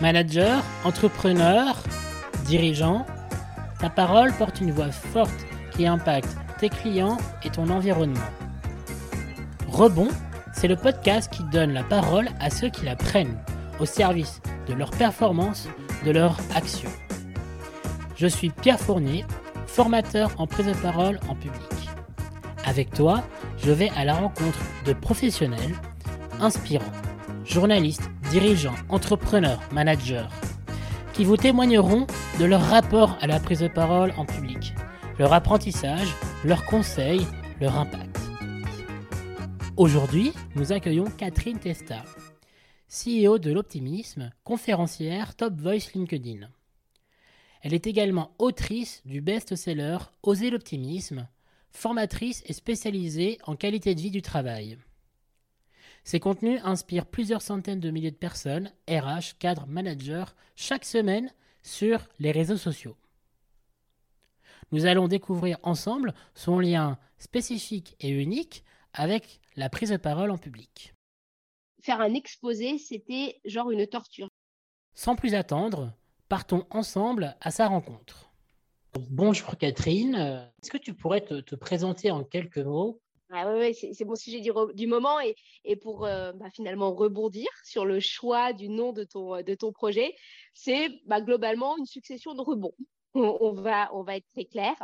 Manager, entrepreneur, dirigeant, ta parole porte une voix forte qui impacte tes clients et ton environnement. Rebond, c'est le podcast qui donne la parole à ceux qui la prennent, au service de leur performance, de leur action. Je suis Pierre Fournier, formateur en prise de parole en public. Avec toi, je vais à la rencontre de professionnels inspirants, journalistes, dirigeants, entrepreneurs, managers, qui vous témoigneront de leur rapport à la prise de parole en public, leur apprentissage, leurs conseils, leur impact. Aujourd'hui, nous accueillons Catherine Testa, CEO de l'Optimisme, conférencière Top Voice LinkedIn. Elle est également autrice du best-seller Oser l'optimisme, formatrice et spécialisée en qualité de vie du travail. Ces contenus inspirent plusieurs centaines de milliers de personnes, RH, cadres, managers, chaque semaine sur les réseaux sociaux. Nous allons découvrir ensemble son lien spécifique et unique avec la prise de parole en public. Faire un exposé, c'était genre une torture. Sans plus attendre, partons ensemble à sa rencontre. Bonjour Catherine, est-ce que tu pourrais te, présenter en quelques mots ah c'est mon sujet du, moment et, pour euh, bah, finalement rebondir sur le choix du nom de ton, ton projet, c'est bah, globalement une succession de rebonds. On, va, être très clair.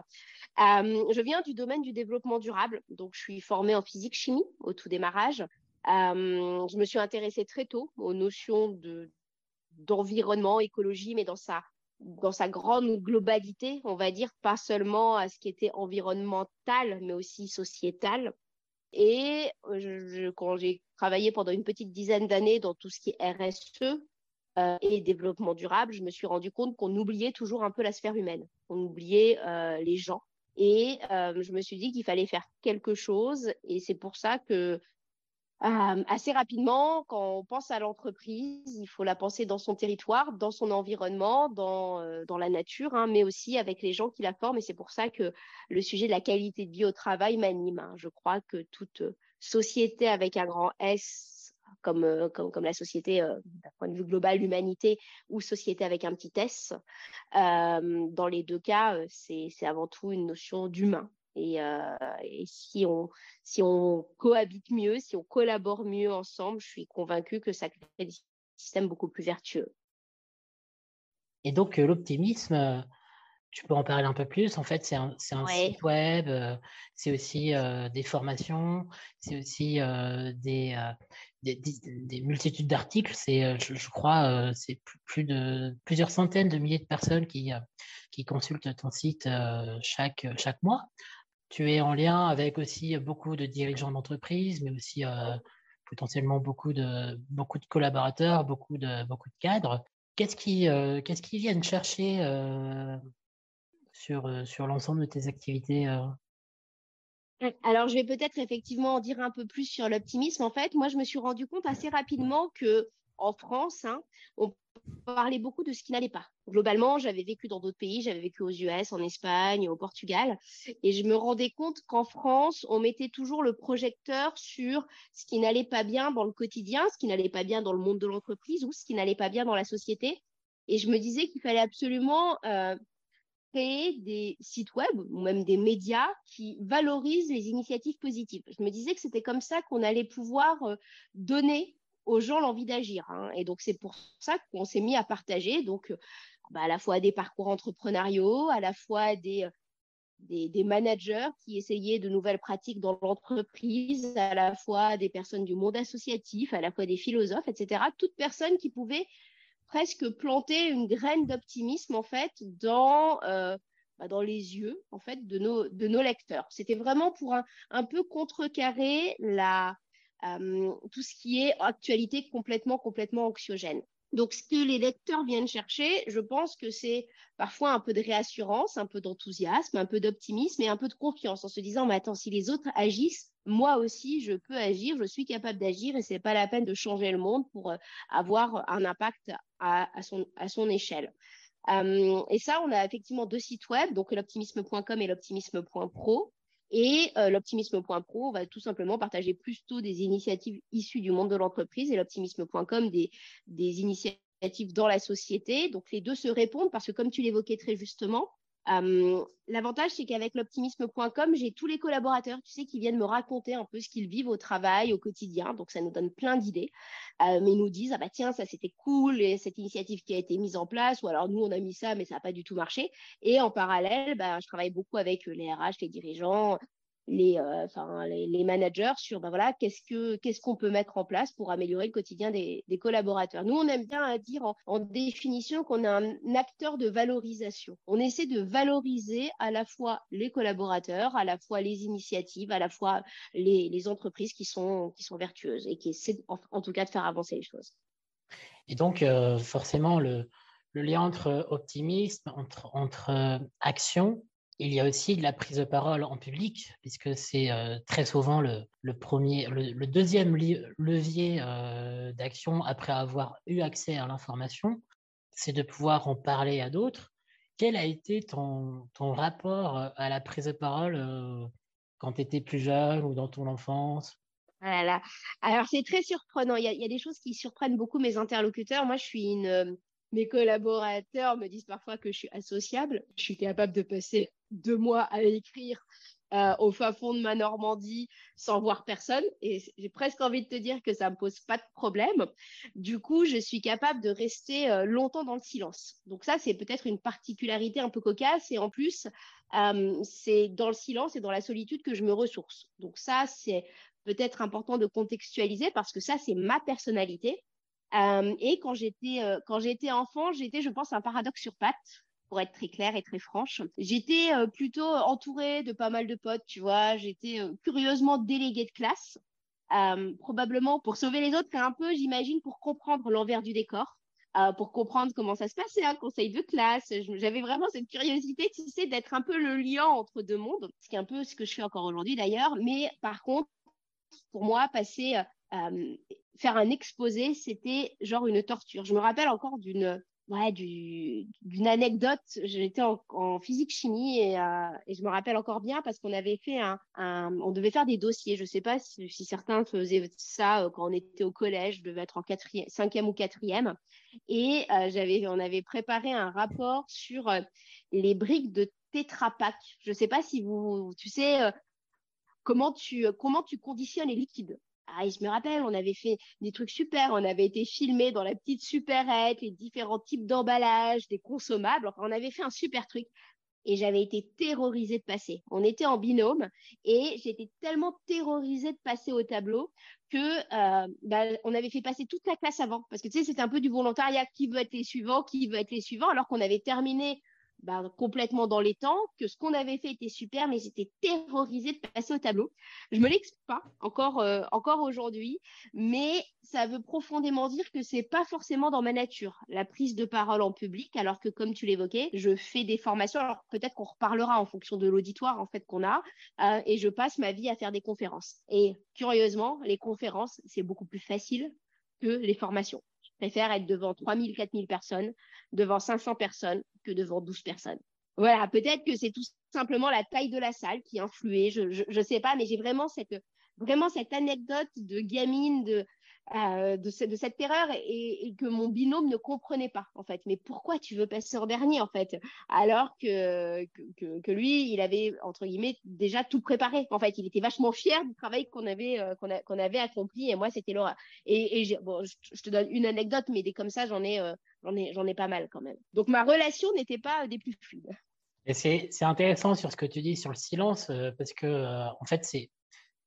Euh, je viens du domaine du développement durable, donc je suis formée en physique-chimie au tout démarrage. Euh, je me suis intéressée très tôt aux notions d'environnement, écologie, mais dans sa dans sa grande globalité, on va dire, pas seulement à ce qui était environnemental, mais aussi sociétal. Et je, quand j'ai travaillé pendant une petite dizaine d'années dans tout ce qui est RSE euh, et développement durable, je me suis rendu compte qu'on oubliait toujours un peu la sphère humaine, on oubliait euh, les gens. Et euh, je me suis dit qu'il fallait faire quelque chose. Et c'est pour ça que assez rapidement, quand on pense à l'entreprise, il faut la penser dans son territoire, dans son environnement, dans, la nature, hein, mais aussi avec les gens qui la forment. Et c'est pour ça que le sujet de la qualité de vie au travail m'anime. Hein. Je crois que toute société avec un grand S, comme, la société d'un point de vue global, l'humanité, ou société avec un petit S, dans les deux cas, c'est avant tout une notion d'humain. Euh, et, si, on, si on cohabite mieux, si on collabore mieux ensemble, je suis convaincue que ça crée des systèmes beaucoup plus vertueux. Et donc, euh, l'optimisme, euh, tu peux en parler un peu plus? En fait, c'est un, un site web, c'est aussi des formations, c'est aussi des, des, multitudes d'articles. C'est, je, crois, c'est plus, de plusieurs centaines de milliers de personnes qui, qui consultent ton site chaque, chaque mois tu es en lien avec aussi beaucoup de dirigeants d'entreprise, mais aussi euh, potentiellement beaucoup de, beaucoup de collaborateurs, beaucoup de, beaucoup de cadres. Qu'est-ce qu'ils euh, qu'est-ce qu'ils viennent chercher euh, sur, sur l'ensemble de tes activités alors, je vais peut-être effectivement en dire un peu plus sur l'optimisme. En fait, moi, je me suis rendu compte assez rapidement que en France, hein, on parlait beaucoup de ce qui n'allait pas. Globalement, j'avais vécu dans d'autres pays, j'avais vécu aux US, en Espagne, au Portugal, et je me rendais compte qu'en France, on mettait toujours le projecteur sur ce qui n'allait pas bien dans le quotidien, ce qui n'allait pas bien dans le monde de l'entreprise ou ce qui n'allait pas bien dans la société. Et je me disais qu'il fallait absolument euh, créer des sites web ou même des médias qui valorisent les initiatives positives. Je me disais que c'était comme ça qu'on allait pouvoir euh, donner aux gens l'envie d'agir. Hein. Et donc, c'est pour ça qu'on s'est mis à partager donc, euh, bah, à la fois des parcours entrepreneuriaux, à la fois des, euh, des, des, managers qui essayaient de nouvelles pratiques dans l'entreprise, à la fois des personnes du monde associatif, à la fois des philosophes, etc. Toutes personnes qui pouvaient presque planter une graine d'optimisme, en fait, dans... Euh, bah, dans les yeux en fait de nos, de nos lecteurs. C'était vraiment pour un, un peu contrecarrer la, tout ce qui est actualité complètement, complètement anxiogène. Donc, ce que les lecteurs viennent chercher, je pense que c'est parfois un peu de réassurance, un peu d'enthousiasme, un peu d'optimisme et un peu de confiance en se disant, mais attends, si les autres agissent, moi aussi, je peux agir, je suis capable d'agir et c'est pas la peine de changer le monde pour euh, avoir un impact à, son, à son échelle. Euh, et ça, on a effectivement deux sites web, donc l'optimisme.com et l'optimisme.pro. Et euh, l'optimisme.pro va tout simplement partager plutôt des initiatives issues du monde de l'entreprise et l'optimisme.com des, initiatives dans la société. Donc les deux se répondent parce que comme tu l'évoquais très justement, euh, l'avantage, c'est qu'avec l'optimisme.com, j'ai tous les collaborateurs, tu sais, qui viennent me raconter un peu ce qu'ils vivent au travail, au quotidien. Donc, ça nous donne plein d'idées. Euh, mais ils nous disent, ah bah tiens, ça c'était cool, et cette initiative qui a été mise en place, ou alors nous, on a mis ça, mais ça n'a pas du tout marché. Et en parallèle, bah, je travaille beaucoup avec les RH, les dirigeants, les, euh, les, managers sur ben voilà, qu'est-ce qu'on ce qu'on peut mettre en place pour améliorer le quotidien des, collaborateurs. Nous, on aime bien dire en, définition qu'on est un acteur de valorisation. On essaie de valoriser à la fois les collaborateurs, à la fois les initiatives, à la fois les, entreprises qui sont, qui sont vertueuses et qui essaient en, tout cas de faire avancer les choses. Et donc, euh, forcément, le, lien entre optimisme, entre, entre euh, action il y a aussi de la prise de parole en public, puisque c'est euh, très souvent le, deuxième levier euh, d'action après avoir eu accès à l'information, c'est de pouvoir en parler à d'autres. Quel a été ton, rapport euh, à la prise de parole quand tu étais plus jeune ou dans ton enfance? Voilà. Alors, c'est très surprenant. Il y, a, des choses qui surprennent beaucoup mes interlocuteurs. Moi, je suis une, mes collaborateurs me disent parfois que je suis associable. Je suis capable de passer deux mois à écrire euh, au fin fond de ma Normandie sans voir personne. Et j'ai presque envie de te dire que ça me pose pas de problème. Du coup, je suis capable de rester euh, longtemps dans le silence. Donc ça, c'est peut-être une particularité un peu cocasse. Et en plus, euh, c'est dans le silence et dans la solitude que je me ressource. Donc ça, c'est peut-être important de contextualiser parce que ça, c'est ma personnalité. Euh, et quand j'étais euh, quand j'étais enfant, j'étais, je pense, un paradoxe sur pattes pour être très claire et très franche. J'étais euh, plutôt entourée de pas mal de potes, tu vois. J'étais curieusement déléguée de classe, probablement pour sauver les autres, un peu, j'imagine, pour comprendre l'envers du décor. pour comprendre comment ça se passait, un conseil de classe. J'avais vraiment cette curiosité, tu sais, d'être un peu le lien entre deux mondes, ce qui est un peu ce que je fais encore aujourd'hui d'ailleurs. Mais par contre, pour moi, passer euh, faire un exposé, c'était genre une torture. Je me rappelle encore d'une ouais, anecdote. J'étais en, physique chimie et, euh, et, je me rappelle encore bien parce qu'on avait fait un, on devait faire des dossiers. Je sais pas si, certains faisaient ça euh, quand on était au collège, je devais être en quatrième, cinquième ou quatrième. Et euh, on avait préparé un rapport sur les briques de Tetra. Je sais pas si vous, tu sais, comment tu, comment tu conditionnes les liquides. Ah, je me rappelle, on avait fait des trucs super. On avait été filmé dans la petite supérette, les différents types d'emballage, des consommables. On avait fait un super truc. Et j'avais été terrorisée de passer. On était en binôme et j'étais tellement terrorisée de passer au tableau que euh, bah, on avait fait passer toute la classe avant. Parce que tu sais, c'était un peu du volontariat. Qui veut être les suivants? Qui veut être les suivants? Alors qu'on avait terminé bah, complètement dans les temps, que ce qu'on avait fait était super, mais j'étais terrorisée de passer au tableau. Je me l'explique pas encore, euh, encore aujourd'hui, mais ça veut profondément dire que c'est pas forcément dans ma nature la prise de parole en public, alors que comme tu l'évoquais, je fais des formations. Alors peut-être qu'on reparlera en fonction de l'auditoire en fait qu'on a, euh, et je passe ma vie à faire des conférences. Et curieusement, les conférences c'est beaucoup plus facile que les formations préfère être devant 3000, 4000 personnes, devant 500 personnes que devant 12 personnes. Voilà, peut-être que c'est tout simplement la taille de la salle qui a influé, je ne sais pas, mais j'ai vraiment cette, vraiment cette anecdote de gamine, de, euh, de, cette terreur et, que mon binôme ne comprenait pas en fait. Mais pourquoi tu veux passer en dernier en fait? Alors que, que, lui, il avait entre guillemets déjà tout préparé. En fait, il était vachement fier du travail qu'on avait euh, qu'on avait accompli et moi c'était Laura. Et, bon, je, te donne une anecdote, mais des comme ça j'en ai euh, j'en ai j'en ai pas mal quand même. Donc ma relation n'était pas des plus fluides. Et c'est intéressant sur ce que tu dis sur le silence parce que en fait c'est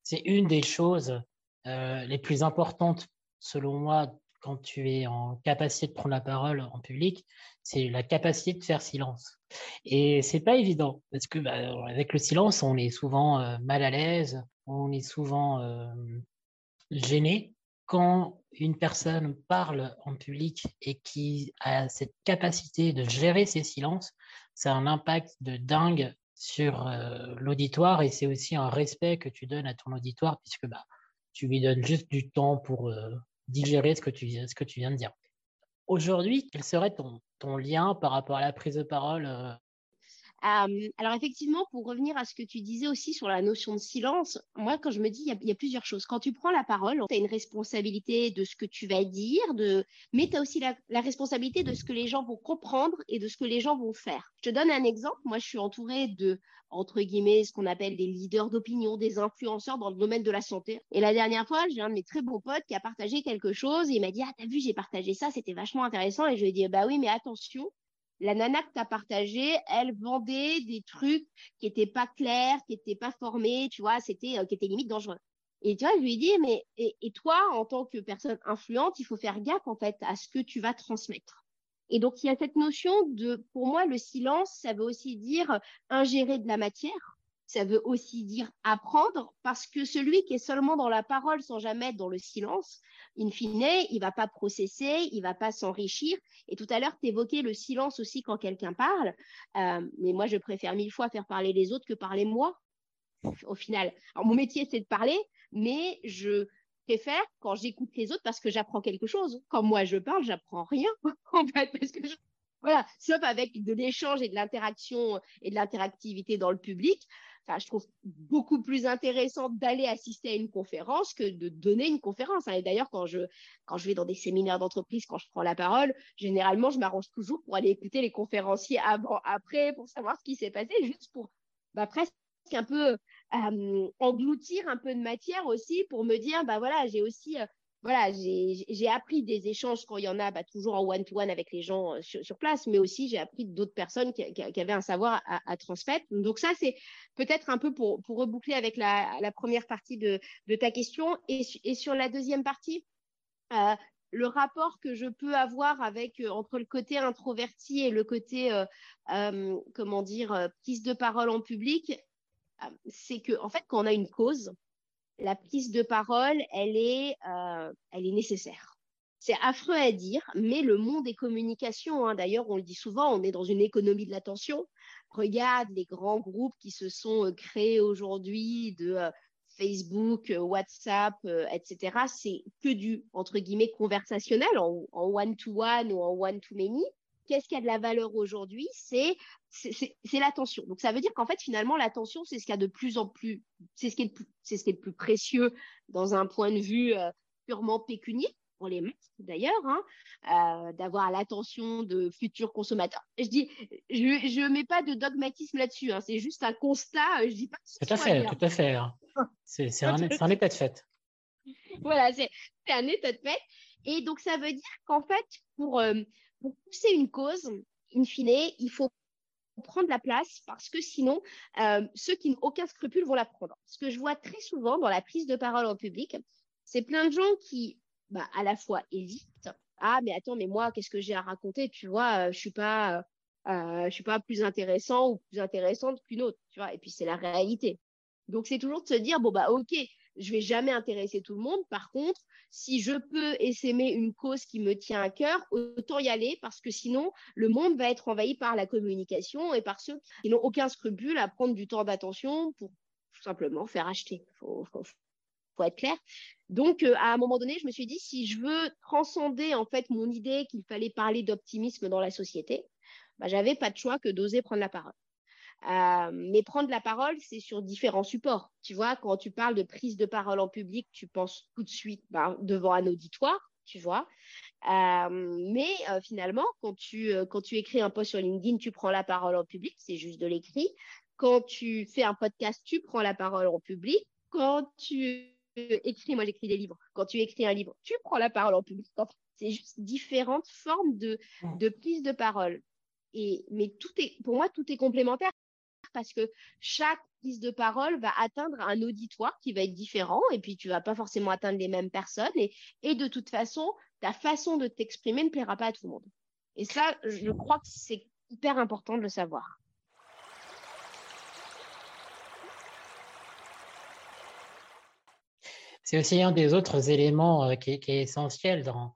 c'est une des choses les plus importantes selon moi, quand tu es en capacité de prendre la parole en public, c'est la capacité de faire silence. Et c'est pas évident parce que bah, avec le silence, on est souvent euh, mal à l'aise, on est souvent euh, gêné. Quand une personne parle en public et qui a cette capacité de gérer ses silences, ça a un impact de dingue sur euh, l'auditoire et c'est aussi un respect que tu donnes à ton auditoire puisque bah, tu lui donnes juste du temps pour digérer ce que tu, viens de dire. Aujourd'hui, quel serait ton, ton lien par rapport à la prise de parole euh? Euh, alors effectivement, pour revenir à ce que tu disais aussi sur la notion de silence, moi quand je me dis, il y, a plusieurs choses. Quand tu prends la parole, tu as une responsabilité de ce que tu vas dire, de... mais tu as aussi la, responsabilité de ce que les gens vont comprendre et de ce que les gens vont faire. Je te donne un exemple. Moi, je suis entourée de, entre guillemets, ce qu'on appelle des leaders d'opinion, des influenceurs dans le domaine de la santé. Et la dernière fois, j'ai un de mes très bons potes qui a partagé quelque chose et il m'a dit, ah, t'as vu, j'ai partagé ça, c'était vachement intéressant. Et je lui ai dit, bah oui, mais attention, la nana que tu as partagée, elle vendait des trucs qui n'étaient pas clairs, qui n'étaient pas formés, tu vois, c'était euh, qui étaient limite dangereux. Et tu vois, je lui ai dit, mais et, toi, en tant que personne influente, il faut faire gaffe en fait à ce que tu vas transmettre. Et donc, il y a cette notion de, pour moi, le silence, ça veut aussi dire ingérer de la matière, ça veut aussi dire apprendre, parce que celui qui est seulement dans la parole sans jamais être dans le silence, in fine, il va pas processer, il va pas s'enrichir. Et tout à l'heure, tu évoquais le silence aussi quand quelqu'un parle. Euh, mais moi, je préfère mille fois faire parler les autres que parler moi, au final. Alors, mon métier, c'est de parler, mais je préfère quand j'écoute les autres parce que j'apprends quelque chose. Quand moi, je parle, j'apprends rien, en fait, parce que voilà, sauf avec de l'échange et de l'interaction et de l'interactivité dans le public je trouve beaucoup plus intéressant d'aller assister à une conférence que de donner une conférence. Hein. Et d'ailleurs, quand je, quand je vais dans des séminaires d'entreprise, quand je prends la parole, généralement, je m'arrange toujours pour aller écouter les conférenciers avant, après, pour savoir ce qui s'est passé, juste pour bah, presque un peu euh, engloutir un peu de matière aussi pour me dire, bah voilà, j'ai aussi euh, voilà, j'ai appris des échanges quand il y en a, bah, toujours en one-to-one avec les gens euh, sur, place, mais aussi j'ai appris d'autres personnes qui, avaient un savoir à, transmettre. Donc ça, c'est peut-être un peu pour, reboucler avec la, première partie de, ta question. Et, sur la deuxième partie, euh, le rapport que je peux avoir avec euh, entre le côté introverti et le côté, comment dire, prise de parole en public, c'est que en fait, quand on a une cause, la prise de parole, elle est, euh, elle est nécessaire. C'est affreux à dire, mais le monde des communications, hein, d'ailleurs, on le dit souvent, on est dans une économie de l'attention. Regarde les grands groupes qui se sont euh, créés aujourd'hui de euh, Facebook, WhatsApp, etc. C'est que du, entre guillemets, conversationnel en one-to-one -one ou en one-to-many qu'est-ce qui a de la valeur aujourd'hui? C'est c'est l'attention. Donc ça veut dire qu'en fait finalement l'attention c'est ce qu'il y a de plus en plus, c'est ce qui est le plus, c'est ce qui est le plus précieux dans un point de vue euh, purement pécunier pour les marques d'ailleurs, hein, euh, d'avoir l'attention de futurs consommateurs. Je dis, je ne mets pas de dogmatisme là-dessus, hein, c'est juste un constat. Je dis pas. tout à fait, tout à fait. C'est un, un, état de fait. Voilà, c'est un état de fait. Et donc ça veut dire qu'en fait pour euh, pour pousser une cause, in fine, il faut prendre la place parce que sinon, euh, ceux qui n'ont aucun scrupule vont la prendre. Ce que je vois très souvent dans la prise de parole en public, c'est plein de gens qui, bah, à la fois hésitent. Ah, mais attends, mais moi, qu'est-ce que j'ai à raconter? Tu vois, euh, je suis pas, euh, je suis pas plus intéressant ou plus intéressante qu'une autre. Tu vois Et puis c'est la réalité. Donc c'est toujours de se dire bon bah ok, je vais jamais intéresser tout le monde. Par contre, si je peux essaimer une cause qui me tient à cœur, autant y aller parce que sinon, le monde va être envahi par la communication et par ceux qui n'ont aucun scrupule à prendre du temps d'attention pour tout simplement faire acheter. Faut, faut, être clair. Donc, euh, à un moment donné, je me suis dit, si je veux transcender en fait mon idée qu'il fallait parler d'optimisme dans la société, bah, j'avais pas de choix que d'oser prendre la parole. Euh, mais prendre la parole, c'est sur différents supports. Tu vois, quand tu parles de prise de parole en public, tu penses tout de suite ben, devant un auditoire, tu vois. Euh, mais euh, finalement, quand tu, quand tu écris un post sur LinkedIn, tu prends la parole en public, c'est juste de l'écrit. Quand tu fais un podcast, tu prends la parole en public. Quand tu écris, moi j'écris des livres, quand tu écris un livre, tu prends la parole en public. C'est juste différentes formes de, de prise de parole. Et, mais tout est, pour moi, tout est complémentaire parce que chaque prise de parole va atteindre un auditoire qui va être différent et puis tu vas pas forcément atteindre les mêmes personnes et, de toute façon, ta façon de t'exprimer ne plaira pas à tout le monde. Et ça, je crois que c'est hyper important de le savoir. C'est aussi un des autres éléments euh, qui, est, essentiel dans,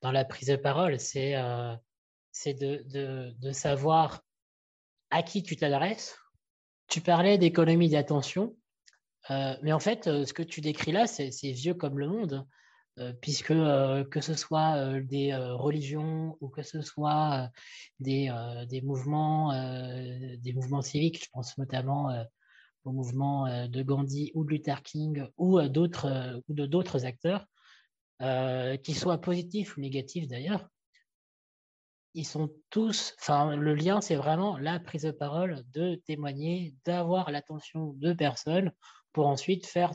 dans la prise de parole, c'est euh, de, de, savoir à qui tu t'adresses, tu parlais d'économie d'attention, euh, mais en fait, euh, ce que tu décris là, c'est vieux comme le monde. puisque que ce soit des religions ou que ce soit des, des, mouvements, des mouvements civiques, je pense notamment au mouvement de Gandhi ou de Luther King ou d'autres ou de d'autres acteurs, qui soient positifs ou négatifs d'ailleurs, ils sont tous, enfin, le lien, c'est vraiment la prise de parole, de témoigner, d'avoir l'attention de personnes pour ensuite faire,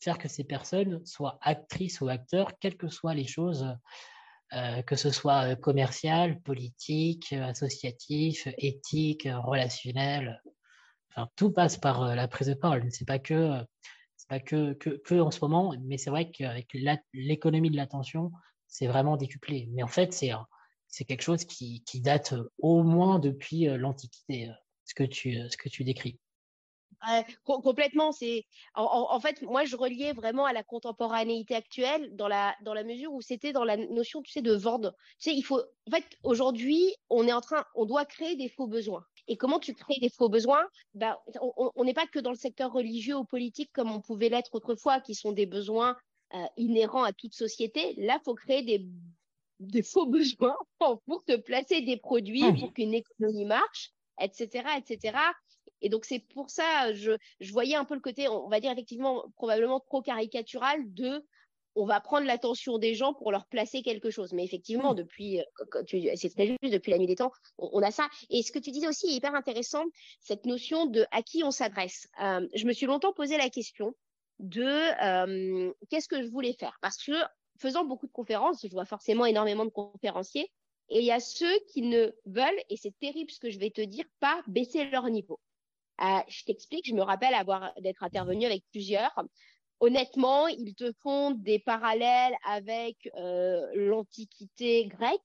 faire que ces personnes soient actrices ou acteurs, quelles que soient les choses, euh, que ce soit euh, commercial, politique, associatif, éthique, relationnel. Enfin, tout passe par euh, la prise de parole. C'est pas que, pas que, que, que, en ce moment, mais c'est vrai qu'avec l'économie de l'attention, c'est vraiment décuplé. Mais en fait, c'est c'est quelque chose qui, date au moins depuis l'Antiquité, ce, que tu, ce que tu décris. complètement. C'est en, fait, moi, je reliais vraiment à la contemporanéité actuelle dans la dans la mesure où c'était dans la notion, tu sais, de vendre. Tu sais, il faut. En fait, aujourd'hui, on est en train, on doit créer des faux besoins. Et comment tu crées des faux besoins? Ben, on n'est pas que dans le secteur religieux ou politique comme on pouvait l'être autrefois, qui sont des besoins inhérents à toute société. Là, faut créer des des faux besoins pour te placer des produits, ah pour qu'une économie marche, etc., etc. Et donc, c'est pour ça, je, je voyais un peu le côté, on va dire effectivement, probablement trop caricatural de on va prendre l'attention des gens pour leur placer quelque chose. Mais effectivement, depuis, euh, c'est très juste, depuis la nuit des temps, on, a ça. Et ce que tu disais aussi est hyper intéressant, cette notion de à qui on s'adresse. Euh, je me suis longtemps posé la question de euh, qu'est-ce que je voulais faire? Parce que faisant beaucoup de conférences, je vois forcément énormément de conférenciers, et il y a ceux qui ne veulent, et c'est terrible ce que je vais te dire, pas baisser leur niveau. Euh, je t'explique, je me rappelle avoir d'être intervenu avec plusieurs. Honnêtement, ils te font des parallèles avec euh, l'Antiquité grecque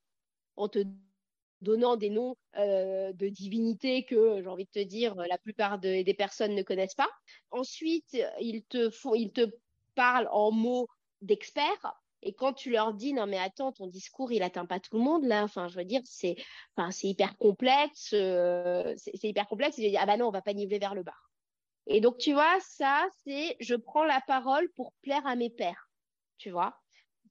en te donnant des noms euh, de divinités que, j'ai envie de te dire, la plupart des personnes ne connaissent pas. Ensuite, ils te, font, ils te parlent en mots d'experts et quand tu leur dis non mais attends, ton discours il atteint pas tout le monde là. Enfin, je veux dire c'est, enfin c'est hyper complexe, euh, c'est hyper complexe. Et je dis ah bah non, on va pas niveler vers le bas. Et donc tu vois ça c'est je prends la parole pour plaire à mes pairs, tu vois.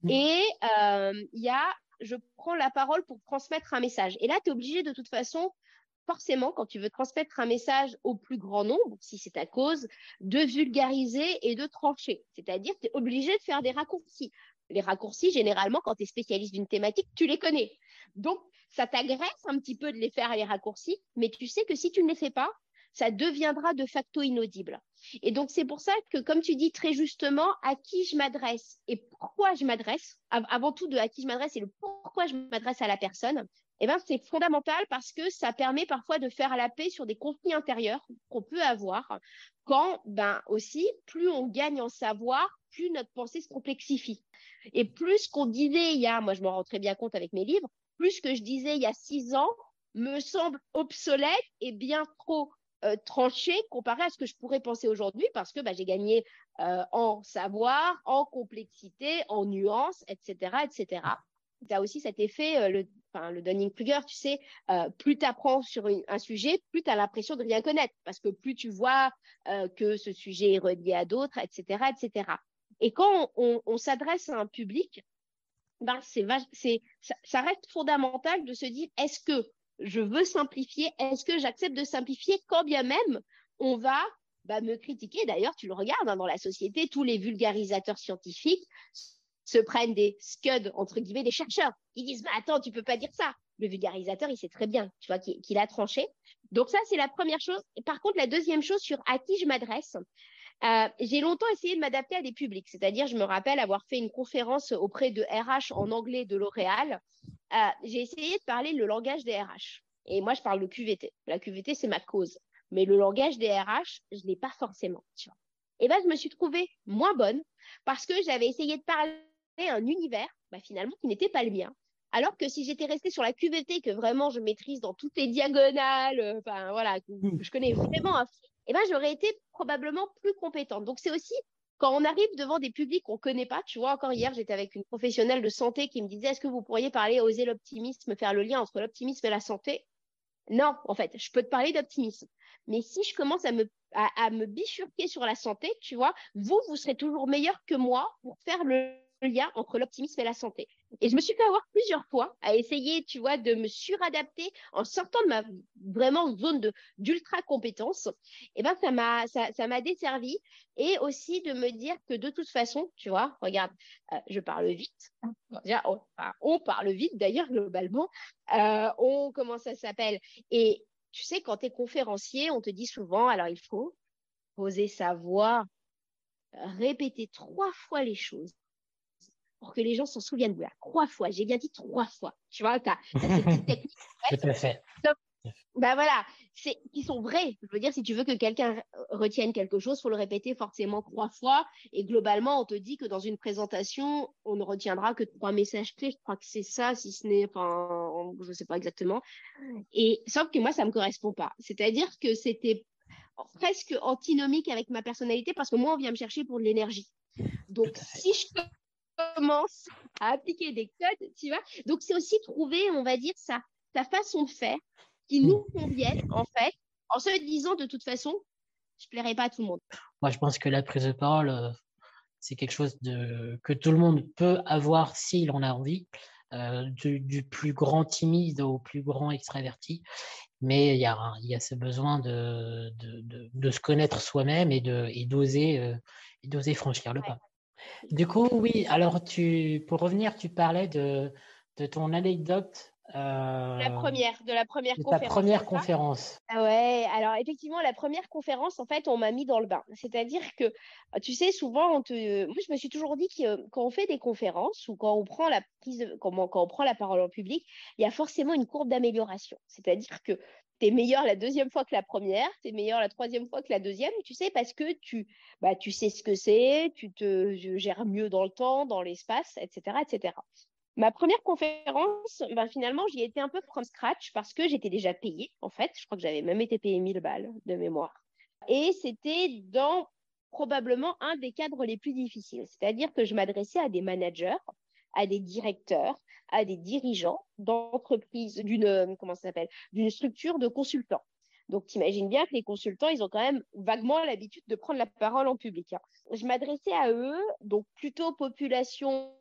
Mmh. Et euh, il y a je prends la parole pour transmettre un message. Et là tu es obligé de toute façon forcément, quand tu veux transmettre un message au plus grand nombre, si c'est ta cause, de vulgariser et de trancher. C'est-à-dire, tu es obligé de faire des raccourcis les raccourcis, généralement, quand tu es spécialiste d'une thématique, tu les connais. Donc, ça t'agresse un petit peu de les faire les raccourcis, mais tu sais que si tu ne les fais pas, ça deviendra de facto inaudible. Et donc, c'est pour ça que, comme tu dis très justement, à qui je m'adresse et pourquoi je m'adresse, avant tout de à qui je m'adresse et le pourquoi je m'adresse à la personne, eh ben, c'est fondamental parce que ça permet parfois de faire la paix sur des conflits intérieurs qu'on peut avoir quand, ben, aussi, plus on gagne en savoir, plus notre pensée se complexifie. Et plus qu'on disait il y a, moi je me rends bien compte avec mes livres, plus que je disais il y a six ans me semble obsolète et bien trop euh, tranché comparé à ce que je pourrais penser aujourd'hui parce que bah, j'ai gagné euh, en savoir, en complexité, en nuances, etc. etc. Tu as aussi cet effet, euh, le, le Dunning-Kruger, tu sais, plus tu apprends sur un sujet, plus tu as l'impression de rien connaître parce que plus tu vois que ce sujet est relié à d'autres, etc. etc. Et quand on, s'adresse à un public, ben c'est, ça, ça, reste fondamental de se dire est-ce que je veux simplifier? Est-ce que j'accepte de simplifier quand bien même on va bah, me critiquer? D'ailleurs, tu le regardes hein, dans la société, tous les vulgarisateurs scientifiques se prennent des scuds, entre guillemets, des chercheurs. Ils disent, mais attends, tu peux pas dire ça. Le vulgarisateur, il sait très bien, tu vois, qu'il a tranché. Donc ça, c'est la première chose. Par contre, la deuxième chose sur à qui je m'adresse, euh, j'ai longtemps essayé de m'adapter à des publics, c'est-à-dire je me rappelle avoir fait une conférence auprès de RH en anglais de L'Oréal. Euh, j'ai essayé de parler le langage des RH. Et moi, je parle de QVT. La QVT, c'est ma cause. Mais le langage des RH, je ne l'ai pas forcément. Tu vois. Et ben, je me suis trouvée moins bonne parce que j'avais essayé de parler un univers, bah, finalement, qui n'était pas le mien. Alors que si j'étais restée sur la QVT, que vraiment je maîtrise dans toutes les diagonales, euh, voilà, que mmh. je connais vraiment à fond, eh ben, j'aurais été probablement plus compétente. Donc, c'est aussi quand on arrive devant des publics qu'on ne connaît pas. Tu vois, encore hier, j'étais avec une professionnelle de santé qui me disait Est-ce que vous pourriez parler, oser l'optimisme, faire le lien entre l'optimisme et la santé? Non, en fait, je peux te parler d'optimisme. Mais si je commence à me, à, me bifurquer sur la santé, tu vois, vous, vous serez toujours meilleur que moi pour faire le lien entre l'optimisme et la santé. Et je me suis fait avoir plusieurs fois à essayer, tu vois, de me suradapter en sortant de ma vraiment zone de d'ultra compétence. Et ben ça m'a ça, ça m'a desservi et aussi de me dire que de toute façon, tu vois, regarde, euh, je parle vite. Déjà, on, parle vite d'ailleurs globalement. Euh, on comment ça s'appelle? Et tu sais, quand tu es conférencier, on te dit souvent, alors il faut poser sa voix, répéter trois fois les choses pour que les gens s'en souviennent. Voilà, trois fois, j'ai bien dit trois fois. Tu vois, tu as, cette petite technique. Tout à fait. ben voilà, c'est qui sont vrais. Je veux dire, si tu veux que quelqu'un retienne quelque chose, faut le répéter forcément trois fois. Et globalement, on te dit que dans une présentation, on ne retiendra que trois messages clés. Je crois que c'est ça, si ce n'est, enfin, je ne sais pas exactement. Et sauf que moi, ça me correspond pas. C'est-à-dire que c'était presque antinomique avec ma personnalité parce que moi, on vient me chercher pour de l'énergie. Donc, si je commence à appliquer des codes, tu vois. Donc, c'est aussi trouver, on va dire, sa, sa façon de faire qui nous convienne, en fait, en se disant de toute façon, je plairai pas à tout le monde. Moi, je pense que la prise de parole, euh, c'est quelque chose de, que tout le monde peut avoir s'il en a envie, euh, du, plus grand timide au plus grand extraverti. Mais il y a, y a ce besoin de, de, de, se connaître soi-même et d'oser et d'oser franchir le pas. Du coup, oui, alors tu, pour revenir, tu parlais de, de ton anecdote. Euh, la première, de la première de conférence. Ta première conférence. Ah ouais, alors effectivement, la première conférence, en fait, on m'a mis dans le bain. C'est-à-dire que, tu sais, souvent, on te... moi, je me suis toujours dit que quand on fait des conférences ou quand on prend la prise, quand on prend la parole en public, il y a forcément une courbe d'amélioration. C'est-à-dire que tu es meilleur la deuxième fois que la première, tu es meilleur la troisième fois que la deuxième, tu sais, parce que tu, bah, tu sais ce que c'est, tu te gères mieux dans le temps, dans l'espace, etc., etc. Ma première conférence, ben finalement, j'y étais un peu from scratch parce que j'étais déjà payée, en fait. Je crois que j'avais même été payée 1000 balles de mémoire. Et c'était dans probablement un des cadres les plus difficiles. C'est-à-dire que je m'adressais à des managers, à des directeurs, à des dirigeants d'entreprises, d'une euh, comment ça s'appelle, d'une structure de consultants. Donc, tu imagines bien que les consultants, ils ont quand même vaguement l'habitude de prendre la parole en public. Hein. Je m'adressais à eux, donc plutôt population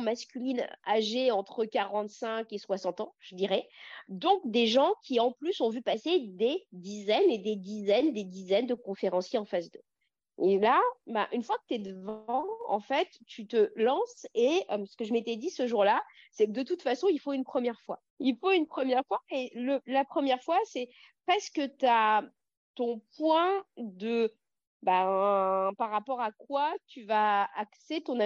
masculine âgée entre 45 et 60 ans, je dirais. Donc, des gens qui, en plus, ont vu passer des dizaines et des dizaines, des dizaines de conférenciers en phase 2. Et là, bah, une fois que tu es devant, en fait, tu te lances et euh, ce que je m'étais dit ce jour-là, c'est que de toute façon, il faut une première fois. Il faut une première fois et la première fois, c'est presque as ton point de bah, par rapport à quoi tu vas axer ton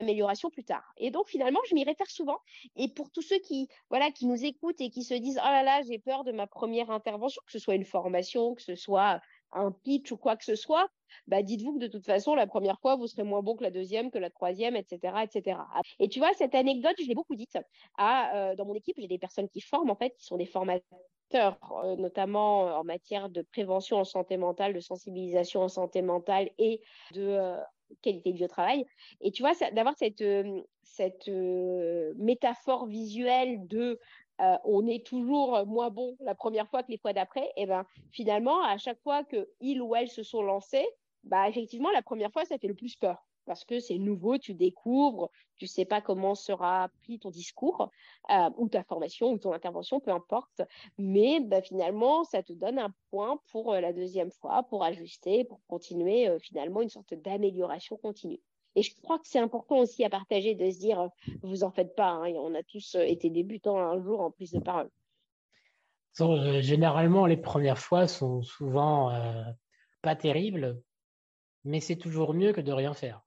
amélioration plus tard. Et donc finalement, je m'y réfère souvent. Et pour tous ceux qui voilà qui nous écoutent et qui se disent oh là là, j'ai peur de ma première intervention, que ce soit une formation, que ce soit un pitch ou quoi que ce soit, bah dites-vous que de toute façon, la première fois, vous serez moins bon que la deuxième, que la troisième, etc. etc. Et tu vois, cette anecdote, je l'ai beaucoup dite. À, euh, dans mon équipe, j'ai des personnes qui forment, en fait, qui sont des formateurs, euh, notamment euh, en matière de prévention en santé mentale, de sensibilisation en santé mentale et de qualité de vie au travail. Et tu vois, d'avoir cette, cette métaphore visuelle de euh, on est toujours moins bon la première fois que les fois d'après, et ben finalement, à chaque fois que il ou elle se sont lancés, bah effectivement, la première fois, ça fait le plus peur parce que c'est nouveau, tu découvres, tu sais pas comment sera pris ton discours euh, ou ta formation ou ton intervention, peu importe. Mais bah, finalement, ça te donne un point pour euh, la deuxième fois, pour ajuster, pour continuer finalement une sorte d'amélioration continue. Et je crois que c'est important aussi à partager de se dire, euh, vous en faites pas, hein, on a tous euh, été débutants un jour en prise de parole. Euh, généralement, les premières fois sont souvent pas terribles, mais c'est toujours mieux que de rien faire.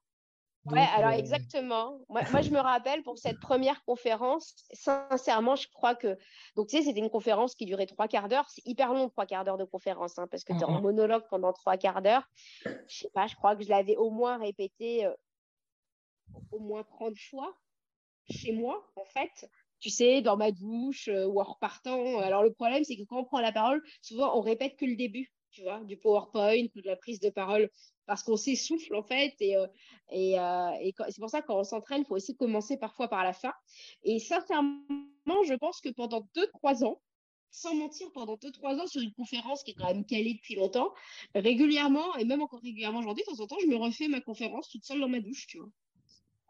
Oui, alors exactement. Moi, moi, je me rappelle pour cette première conférence, sincèrement, je crois que. Donc, tu sais, c'était une conférence qui durait trois quarts d'heure. C'est hyper long, trois quarts d'heure de conférence, hein, parce que tu es en monologue pendant trois quarts d'heure. Je sais pas, je crois que je l'avais au moins répété au moins 30 fois chez moi, en fait. Tu sais, dans ma douche euh, ou en repartant. Alors, le problème, c'est que quand on prend la parole, souvent, on répète que le début, du PowerPoint ou de la prise de parole, parce qu'on s'essouffle, en fait. Et, euh, euh, c'est pour ça, quand on s'entraîne, il faut aussi commencer parfois par la fin. Et sincèrement, je pense que pendant 2-3 ans, sans mentir, pendant 2-3 ans sur une conférence qui est quand même calée depuis longtemps, régulièrement, et même encore régulièrement aujourd'hui, de temps en temps, je me refais ma conférence toute seule dans ma douche, tu vois.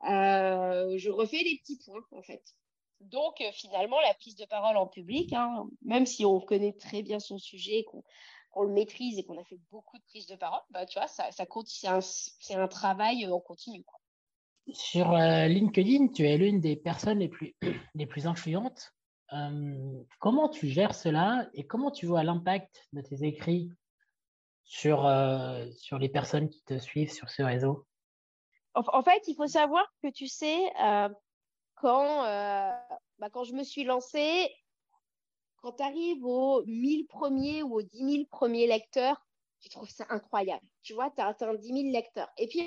je refais des petits points, en fait. Donc, finalement, la prise de parole en public, hein, même si on connaît très bien son sujet, qu'on le maîtrise et qu'on a fait beaucoup de prises de parole, bah, tu vois, ça, ça c'est un, travail en continu. Sur LinkedIn, tu es l'une des personnes les plus, les plus influentes comment tu gères cela et comment tu vois l'impact de tes écrits sur, sur les personnes qui te suivent sur ce réseau? En, fait, il faut savoir que tu sais, quand, bah, quand je me suis lancée, quand tu arrives aux 1000 premiers ou aux 10 000 premiers lecteurs, tu trouves ça incroyable. Tu vois, tu as atteint 10 000 lecteurs. Et puis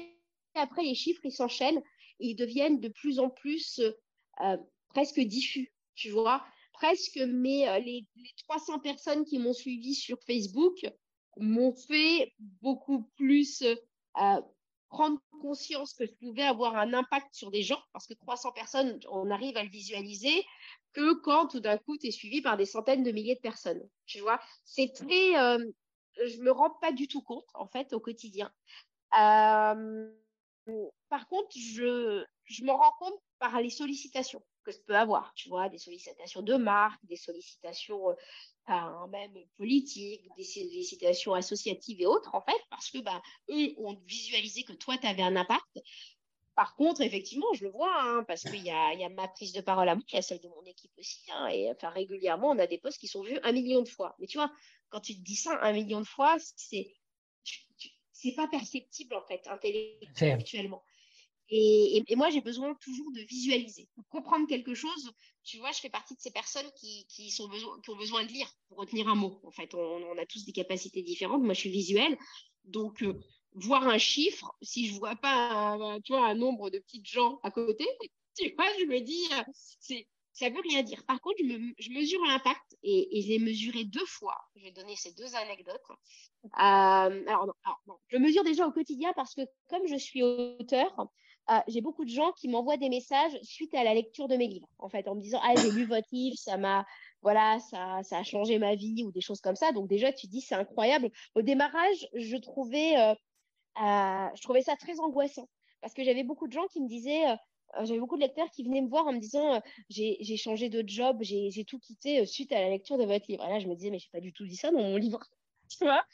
après, les chiffres, ils s'enchaînent ils deviennent de plus en plus presque diffus tu vois. Presque mais euh, les, 300 personnes qui m'ont suivi sur Facebook m'ont fait beaucoup plus euh, prendre conscience que je pouvais avoir un impact sur des gens, parce que 300 personnes, on arrive à le visualiser, que quand tout d'un coup, tu es suivi par des centaines de milliers de personnes. Tu vois, c'est très... Euh, je me rends pas du tout compte, en fait, au quotidien. par contre, je, je me rends compte par les sollicitations que je peux avoir, tu vois, des sollicitations de marque, des sollicitations euh, même politiques, des sollicitations associatives et autres, en fait, parce que bah, eux ont visualisé que toi, tu avais un impact. Par contre, effectivement, je le vois, hein, parce qu'il y a, y a, ma prise de parole à moi, il y a celle de mon équipe aussi, hein, et enfin, régulièrement, on a des posts qui sont vus un million de fois. Mais tu vois, quand tu te dis ça un million de fois, c'est c'est pas perceptible en fait intellectuellement. Et, moi, j'ai besoin toujours de visualiser. Pour comprendre quelque chose, tu vois, je fais partie de ces personnes qui, sont qui ont besoin de lire pour retenir un mot. En fait, on, a tous des capacités différentes. Moi, je suis visuelle. Donc, euh, voir un chiffre, si je vois pas un, tu vois, un nombre de petites gens à côté, tu vois, je me dis, euh, c'est, ça veut rien dire. Par contre, je, mesure l'impact et, et, je l'ai mesuré deux fois. Je vais donner ces deux anecdotes. Euh, alors, alors je mesure déjà au quotidien parce que comme je suis auteur, ah, j'ai beaucoup de gens qui m'envoient des messages suite à la lecture de mes livres, en fait, en me disant Ah, j'ai lu votre livre, ça m'a voilà, ça, ça a changé ma vie ou des choses comme ça. Donc déjà, tu dis c'est incroyable. Au démarrage, je trouvais, euh, euh, je trouvais ça très angoissant parce que j'avais beaucoup de gens qui me disaient, euh, j'avais beaucoup de lecteurs qui venaient me voir en me disant j'ai changé de job, j'ai tout quitté suite à la lecture de votre livre. Et là, je me disais mais j'ai pas du tout dit ça dans mon livre, tu vois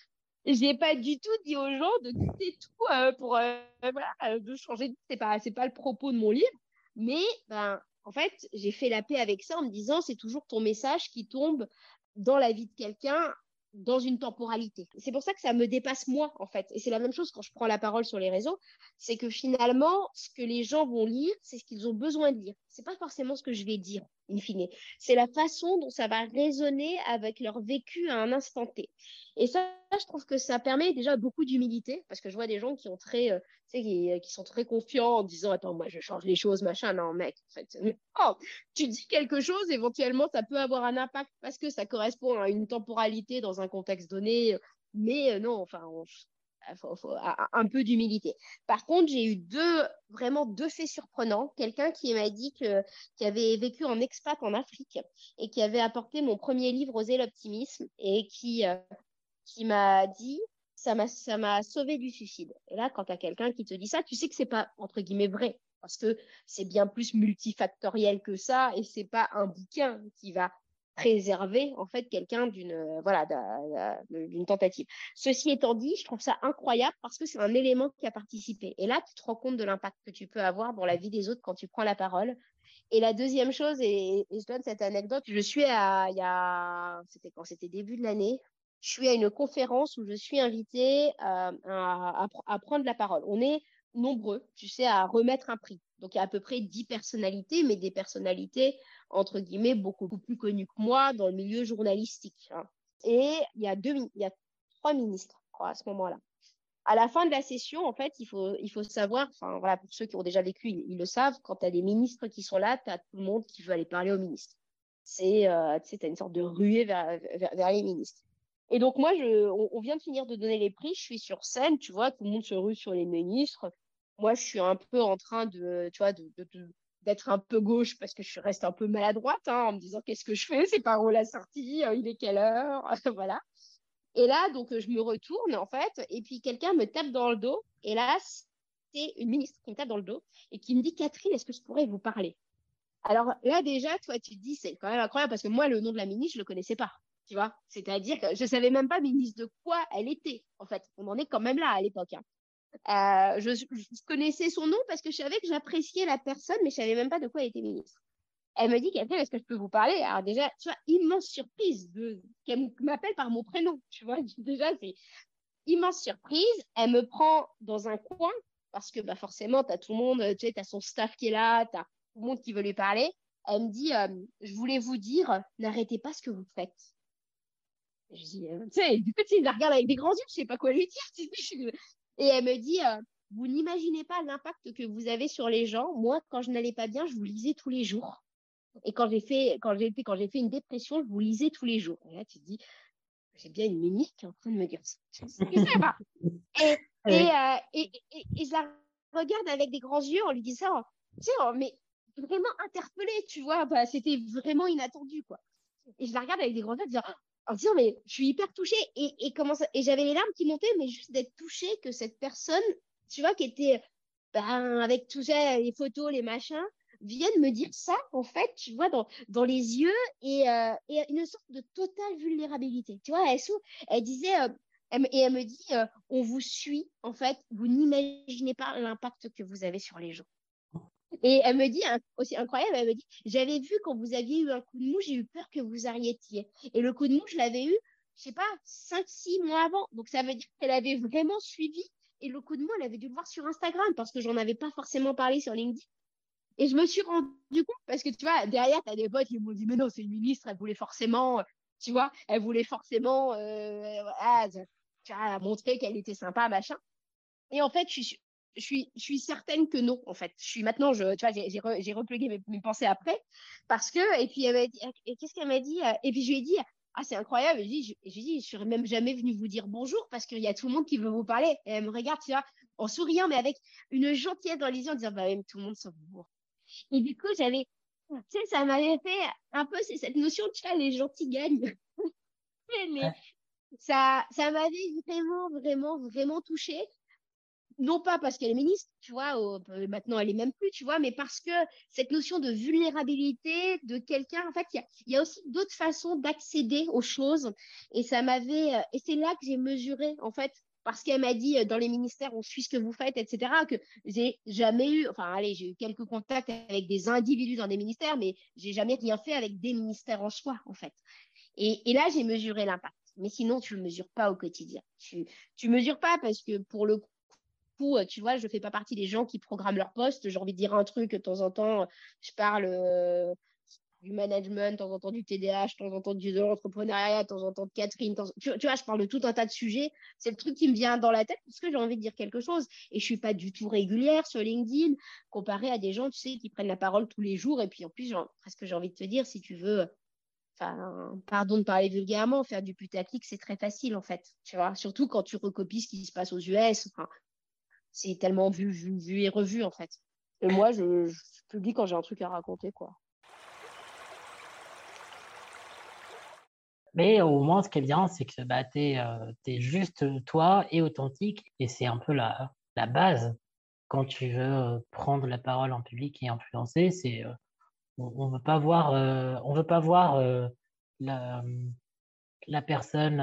j'ai pas du tout dit aux gens de quitter tout euh, pour euh, voilà, de changer. C'est pas pas le propos de mon livre, mais ben en fait j'ai fait la paix avec ça en me disant c'est toujours ton message qui tombe dans la vie de quelqu'un dans une temporalité. C'est pour ça que ça me dépasse moi, en fait. Et c'est la même chose quand je prends la parole sur les réseaux, c'est que finalement, ce que les gens vont lire, c'est ce qu'ils ont besoin de lire. C'est pas forcément ce que je vais dire, in fine. C'est la façon dont ça va résonner avec leur vécu à un instant T. Et ça, je trouve que ça permet déjà beaucoup d'humilité, parce que je vois des gens qui très, euh, qui, qui, sont très confiants en disant, attends, moi, je change les choses, machin. Non, mec, en fait, oh, tu dis quelque chose, éventuellement, ça peut avoir un impact parce que ça correspond à une temporalité dans un contexte donné, mais euh, non, enfin, un peu d'humilité. Par contre, j'ai eu deux, vraiment deux faits surprenants. Quelqu'un qui m'a dit que, qui avait vécu en expat en Afrique et qui avait apporté mon premier livre, Oser l'optimisme, et qui, euh, qui m'a dit ça m'a ça m'a sauvé du suicide. Et là, quand tu as quelqu'un qui te dit ça, tu sais que c'est pas entre guillemets vrai parce que c'est bien plus multifactoriel que ça et c'est pas un bouquin qui va préserver en fait quelqu'un d'une voilà d'une tentative. Ceci étant dit, je trouve ça incroyable parce que c'est un élément qui a participé. Et là, tu te rends compte de l'impact que tu peux avoir dans la vie des autres quand tu prends la parole. Et la deuxième chose, et, et je donne cette anecdote, je suis à, il y a, c'était quand c'était début de l'année, je suis à une conférence où je suis invitée euh, à, prendre la parole. On est nombreux, tu sais, à remettre un prix. Donc, il y a à peu près dix personnalités, mais des personnalités, entre guillemets, beaucoup plus connues que moi dans le milieu journalistique. Hein. Et il y, a deux, il y a trois ministres à ce moment-là. À la fin de la session, en fait, il faut, savoir, enfin, voilà, pour ceux qui ont déjà vécu, ils, le savent, quand tu as des ministres qui sont là, tu as tout le monde qui veut aller parler aux ministres. C'est, euh, tu sais, une sorte de ruée vers, les ministres. Et donc, moi, je, on, vient de finir de donner les prix. Je suis sur scène, tu vois, tout le monde se rue sur les ministres. Moi, je suis un peu en train de, tu vois, d'être un peu gauche parce que je reste un peu maladroite hein, en me disant qu'est-ce que je fais, c'est par où la sortie, euh, il est quelle heure, voilà. Et là, donc, je me retourne en fait, et puis quelqu'un me tape dans le dos. Et là, c'est une ministre qui me tape dans le dos et qui me dit Catherine, est-ce que je pourrais vous parler? Alors là, déjà, toi, tu te dis, c'est quand même incroyable parce que moi, le nom de la ministre, je ne le connaissais pas. Tu vois? C'est-à-dire que je savais même pas ministre de quoi elle était, en fait. On en est quand même là à l'époque. Hein. Euh, je, connaissais son nom parce que je savais que j'appréciais la personne, mais je savais même pas de quoi elle était ministre. Elle me dit, Catherine, est-ce que je peux vous parler? Alors déjà, tu vois, immense surprise qu'elle m'appelle par mon prénom. Tu vois, déjà, c'est immense surprise. Elle me prend dans un coin parce que bah, forcément, tu as tout le monde, tu sais, tu as son staff qui est là, tu as tout le monde qui veut lui parler. Elle me dit, euh, je voulais vous dire, n'arrêtez pas ce que vous faites. Je dis, euh, tu sais, du coup, il la regarde avec des grands yeux, je sais pas quoi lui dire. Et elle me dit, euh, vous n'imaginez pas l'impact que vous avez sur les gens. Moi, quand je n'allais pas bien, je vous lisais tous les jours. Et quand j'ai fait, quand j'ai quand j'ai fait une dépression, je vous lisais tous les jours. Et là, tu te dis, j'ai bien une mimique qui est en train de me dire ça. Et, et, euh, et, et, et, je la regarde avec des grands yeux en lui disant, tu sais, mais vraiment interpellée, tu vois, bah, c'était vraiment inattendu, quoi. Et je la regarde avec des grands yeux en disant, en disant mais je suis hyper touchée. Et, et comment ça et j'avais les larmes qui montaient mais juste d'être touchée que cette personne tu vois qui était ben, avec tout ça les photos les machins vienne me dire ça en fait tu vois dans, dans les yeux et, euh, et une sorte de totale vulnérabilité. Tu vois elle, elle disait euh, et elle me dit euh, on vous suit en fait. Vous n'imaginez pas l'impact que vous avez sur les gens et elle me dit, aussi incroyable, elle me dit, j'avais vu quand vous aviez eu un coup de mou, j'ai eu peur que vous arrêtiez. Et le coup de mou, je l'avais eu, je sais pas, 5-6 mois avant. Donc ça veut dire qu'elle avait vraiment suivi. Et le coup de mou, elle avait dû le voir sur Instagram parce que j'en avais pas forcément parlé sur LinkedIn. Et je me suis rendu compte parce que tu vois, derrière, tu as des potes qui m'ont dit, mais non, c'est une ministre, elle voulait forcément, tu vois, elle voulait forcément, euh, montrer qu'elle était sympa, machin. Et en fait, je suis, je suis, je suis certaine que non, en fait. Je suis maintenant, je, tu vois, j'ai, j'ai, replugué mes, mes, pensées après, parce que, et puis elle m'a dit, et qu'est-ce qu'elle m'a dit Et puis je lui ai dit, ah c'est incroyable. Je lui ai dit, je, dit, je serais même jamais venue vous dire bonjour parce qu'il y a tout le monde qui veut vous parler. Et elle me regarde, tu vois, en souriant, mais avec une gentillesse dans les yeux, en disant, bah même tout le monde s'en fout. Et du coup, j'avais, tu sais, ça m'avait fait un peu cette notion de, tu vois, les gentils gagnent. mais, ça, ça m'avait vraiment, vraiment, vraiment touchée non pas parce qu'elle est ministre, tu vois, euh, maintenant elle est même plus, tu vois, mais parce que cette notion de vulnérabilité de quelqu'un, en fait, il y, a, aussi d'autres façons d'accéder aux choses. Et ça m'avait, euh, et c'est là que j'ai mesuré, en fait, parce qu'elle m'a dit euh, dans les ministères, on suit ce que vous faites, etc., que j'ai jamais eu, enfin, allez, j'ai eu quelques contacts avec des individus dans des ministères, mais j'ai jamais rien fait avec des ministères en soi, en fait. Et, là, j'ai mesuré l'impact. Mais sinon, tu le mesures pas au quotidien. Tu, tu mesures pas parce que pour le coup, coup, tu vois, je fais pas partie des gens qui programment leur poste. J'ai envie de dire un truc de temps en temps. Je parle euh, du management, de temps en temps du TDAH, de temps en temps du de l'entrepreneuriat, de temps en temps de Catherine. Tu, vois, je parle de tout un tas de sujets. C'est le truc qui me vient dans la tête parce que j'ai envie de dire quelque chose. Et je suis pas du tout régulière sur LinkedIn comparé à des gens, tu sais, qui prennent la parole tous les jours. Et puis en plus, presque j'ai envie de te dire, si tu veux, enfin, pardon de parler vulgairement, faire du putaclic, c'est très facile en fait. Tu vois, surtout quand tu recopies ce qui se passe aux US. C'est tellement vu, vu, vu, et revu en fait. Et moi, je, je publie quand j'ai un truc à raconter, quoi. Mais au moins, ce qui est bien, c'est que bah, tu es, euh, juste toi et authentique. Et c'est un peu la, la base quand tu veux euh, prendre la parole en public et influencer. C'est euh, on ne veut pas voir, on veut pas voir la, la personne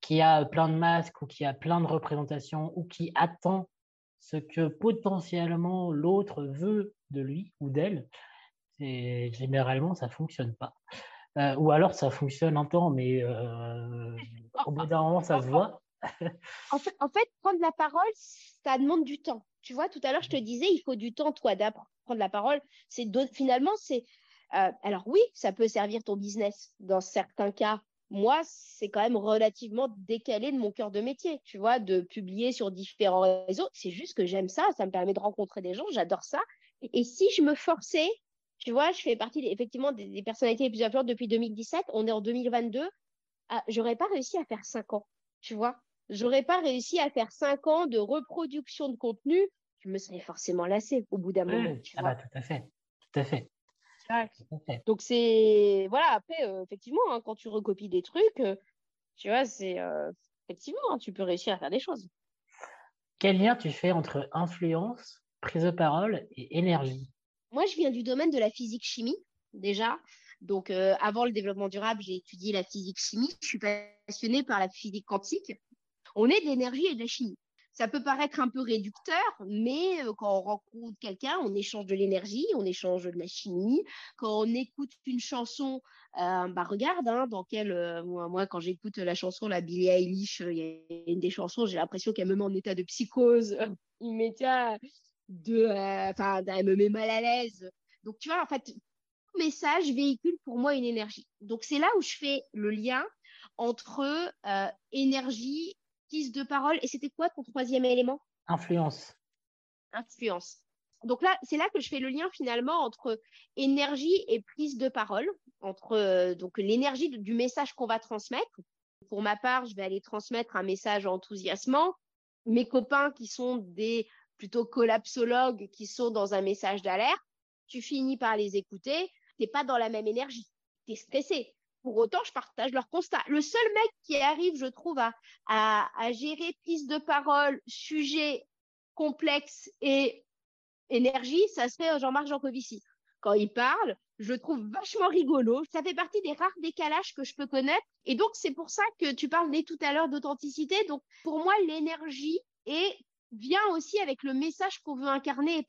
qui a plein de masques ou qui a plein de représentations ou qui attend ce que potentiellement l'autre veut de lui ou d'elle, et généralement ça fonctionne pas. Euh, ou alors ça fonctionne un temps, mais euh, au bout d'un moment ça se voit. en, fait, en fait, prendre la parole, ça demande du temps. Tu vois, tout à l'heure je te disais, il faut du temps, toi, d'apprendre prendre la parole. C'est finalement, c'est euh, alors oui, ça peut servir ton business dans certains cas moi, c'est quand même relativement décalé de mon cœur de métier, tu vois, de publier sur différents réseaux. C'est juste que j'aime ça, ça me permet de rencontrer des gens, j'adore ça. Et si je me forçais, tu vois, je fais partie effectivement des, personnalités les plus influentes depuis 2017, on est en 2022, ah, j'aurais pas réussi à faire cinq ans, tu vois. J'aurais pas réussi à faire cinq ans de reproduction de contenu, je me serais forcément lassée au bout d'un moment. Tu ah bah, tout à fait, tout à fait. Donc c'est voilà après euh, effectivement hein, quand tu recopies des trucs, euh, tu vois c'est euh, effectivement hein, tu peux réussir à faire des choses. Quel lien tu fais entre influence, prise de parole et énergie? Moi, je viens du domaine de la physique-chimie, déjà. Donc, euh, avant le développement durable, j'ai étudié la physique-chimie. Je suis passionnée par la physique quantique. On est de l'énergie et de la chimie. Ça peut paraître un peu réducteur, mais euh, quand on rencontre quelqu'un, on échange de l'énergie, on échange de la chimie. Quand on écoute une chanson, euh, bah regarde, hein, dans quelle, euh, moi, quand j'écoute la chanson la Billie Eilish, il y a une des chansons, j'ai l'impression qu'elle me met en état de psychose immédiat, de, enfin, elle me met mal à l'aise. Donc tu vois, en fait, tout message véhicule pour moi une énergie. Donc c'est là où je fais le lien entre énergie prise de parole. Et c'était quoi ton troisième élément? Influence. Influence. Donc là, c'est là que je fais le lien finalement entre énergie et prise de parole, entre euh, donc l'énergie du message qu'on va transmettre. Pour ma part, je vais aller transmettre un message enthousiasmant. Mes copains qui sont des plutôt collapsologues, qui sont dans un message d'alerte, tu finis par les écouter, t'es pas dans la même énergie, tu es stressé, pour autant, je partage leur constat. Le seul mec qui arrive, je trouve, à, gérer prise de parole, sujet complexe et énergie, ça serait Jean-Marc Jancovici. Quand il parle, je le trouve vachement rigolo. Ça fait partie des rares décalages que je peux connaître. Et donc, c'est pour ça que tu parlais tout à l'heure d'authenticité. Donc, pour moi, l'énergie vient aussi avec le message qu'on veut incarner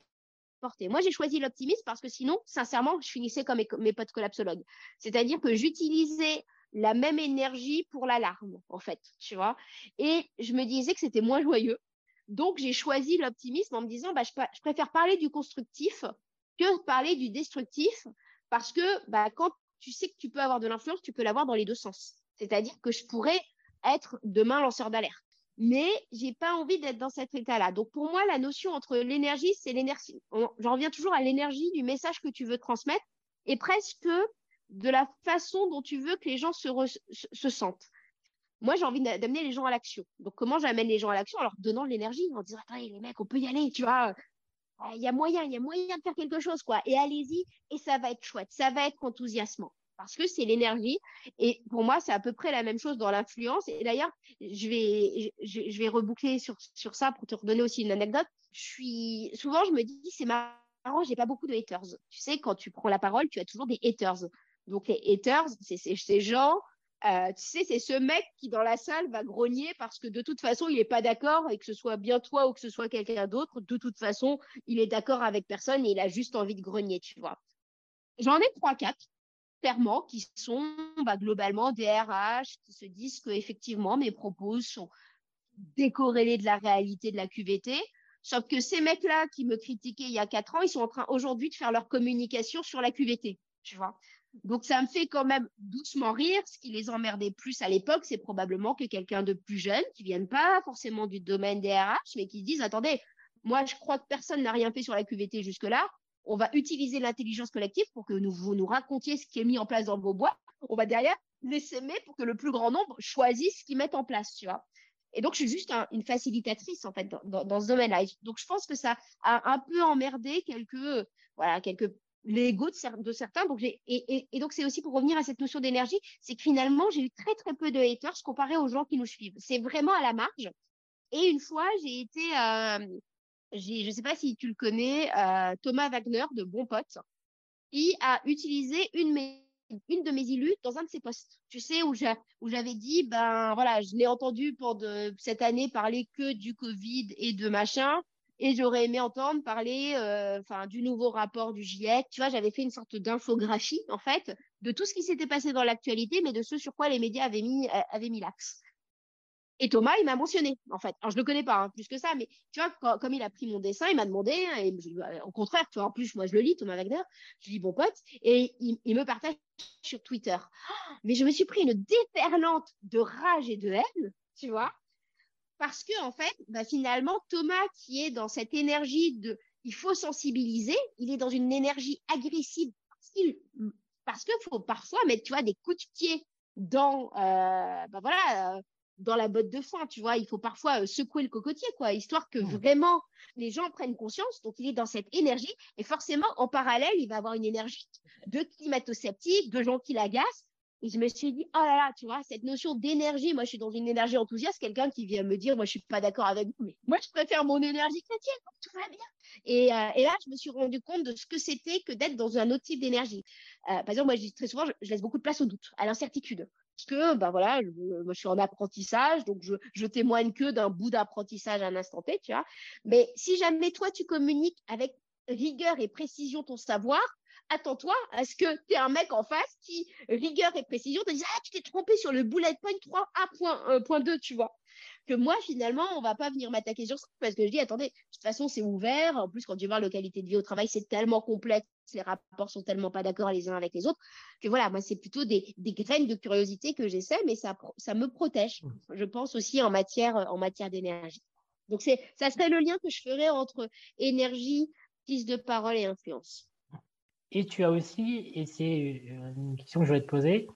moi, j'ai choisi l'optimisme parce que sinon, sincèrement, je finissais comme mes, potes collapsologues. C'est-à-dire que j'utilisais la même énergie pour l'alarme, en fait, tu vois. Et je me disais que c'était moins joyeux. Donc, j'ai choisi l'optimisme en me disant, bah, je, préfère parler du constructif que parler du destructif parce que bah, quand tu sais que tu peux avoir de l'influence, tu peux l'avoir dans les deux sens. C'est-à-dire que je pourrais être demain lanceur d'alerte mais j'ai pas envie d'être dans cet état-là. Donc pour moi, la notion entre l'énergie, c'est l'énergie. J'en reviens toujours à l'énergie du message que tu veux transmettre et presque de la façon dont tu veux que les gens se, se sentent. Moi, j'ai envie d'amener les gens à l'action. Donc comment j'amène les gens à l'action? En leur donnant de l'énergie, en disant attendez les mecs, on peut y aller, tu vois. Il y a moyen, il y a moyen de faire quelque chose, quoi. Et allez-y, et ça va être chouette, ça va être enthousiasmant parce que c'est l'énergie. Et pour moi, c'est à peu près la même chose dans l'influence. Et d'ailleurs, je vais, je, vais reboucler sur, sur ça pour te redonner aussi une anecdote. Je suis, souvent, je me dis, c'est marrant, j'ai pas beaucoup de haters. Tu sais, quand tu prends la parole, tu as toujours des haters. Donc, les haters, c'est ces gens, euh, tu sais, c'est ce mec qui, dans la salle, va grogner parce que de toute façon, il n'est pas d'accord et que ce soit bien toi ou que ce soit quelqu'un d'autre. De toute façon, il est d'accord avec personne et il a juste envie de grogner, tu vois. J'en ai trois, quatre clairement, qui sont bah, globalement des RH qui se disent que effectivement mes propos sont décorrélés de la réalité de la QVT. Sauf que ces mecs-là qui me critiquaient il y a quatre ans, ils sont en train aujourd'hui de faire leur communication sur la QVT. Tu vois. Donc ça me fait quand même doucement rire. Ce qui les emmerdait plus à l'époque, c'est probablement que quelqu'un de plus jeune, qui vienne pas forcément du domaine des RH, mais qui disent attendez, moi je crois que personne n'a rien fait sur la QVT jusque-là on va utiliser l'intelligence collective pour que vous nous racontiez ce qui est mis en place dans vos boîtes. On va derrière les s'aimer pour que le plus grand nombre choisisse ce qu'ils mettent en place, tu vois. Et donc, je suis juste une facilitatrice, en fait, dans, ce domaine-là. Donc, je pense que ça a un peu emmerdé quelques, voilà, quelques l'ego de, certains. Donc, et, et, et, donc, c'est aussi pour revenir à cette notion d'énergie, c'est que finalement, j'ai eu très, très peu de haters comparé aux gens qui nous suivent. C'est vraiment à la marge. Et une fois, j'ai été, euh, je ne sais pas si tu le connais, euh, Thomas Wagner de Bon Pote, il a utilisé une, de mes illus dans un de ses posts. Tu sais, où j'avais dit, ben voilà, je l'ai entendu pendant cette année parler que du Covid et de machin, et j'aurais aimé entendre parler euh, du nouveau rapport du GIEC. Tu vois, j'avais fait une sorte d'infographie, en fait, de tout ce qui s'était passé dans l'actualité, mais de ce sur quoi les médias avaient mis l'axe. Et Thomas, il m'a mentionné, en fait. Alors, je le connais pas hein, plus que ça, mais tu vois, comme il a pris mon dessin, il m'a demandé, et bah, au contraire, tu vois, en plus, moi, je le lis, Thomas Wagner, je lis bon pote, et il, me partage sur Twitter. Mais je me suis pris une déferlante de rage et de haine, tu vois, parce que, en fait, bah, finalement, Thomas, qui est dans cette énergie de, il faut sensibiliser, il est dans une énergie agressive, parce qu'il, parce qu'il faut parfois mettre, tu vois, des coups de pied dans, euh, bah voilà, euh, dans la botte de foin, tu vois. Il faut parfois euh, secouer le cocotier, quoi, histoire que mmh. vraiment les gens prennent conscience. Donc, il est dans cette énergie. Et forcément, en parallèle, il va avoir une énergie de climato-sceptiques, de gens qui l'agacent. Et je me suis dit, oh là là, tu vois, cette notion d'énergie, moi je suis dans une énergie enthousiaste, quelqu'un qui vient me dire, moi je suis pas d'accord avec vous, mais moi je préfère mon énergie chrétienne, tout va bien. Et, euh, et, là, je me suis rendu compte de ce que c'était que d'être dans un autre type d'énergie. Euh, par exemple, moi je dis très souvent, je, laisse beaucoup de place au doute, à l'incertitude. Parce que, ben voilà, je, moi je suis en apprentissage, donc je, je témoigne que d'un bout d'apprentissage à un instant T, tu vois. Mais si jamais toi tu communiques avec rigueur et précision ton savoir, attends-toi à ce que tu aies un mec en face qui, rigueur et précision, te dise Ah, tu t'es trompé sur le bullet point 3A.2, euh, tu vois. Que moi, finalement, on va pas venir m'attaquer sur ça parce que je dis Attendez, de toute façon, c'est ouvert. En plus, quand tu vois la qualité de vie au travail, c'est tellement complexe, les rapports sont tellement pas d'accord les uns avec les autres, que voilà, moi, c'est plutôt des, des, graines de curiosité que j'essaie, mais ça, ça me protège, mmh. je pense aussi en matière, en matière d'énergie. Donc, c'est, ça serait le lien que je ferais entre énergie, prise de parole et influence. Et tu as aussi, et c'est euh, une question que je vais te poser,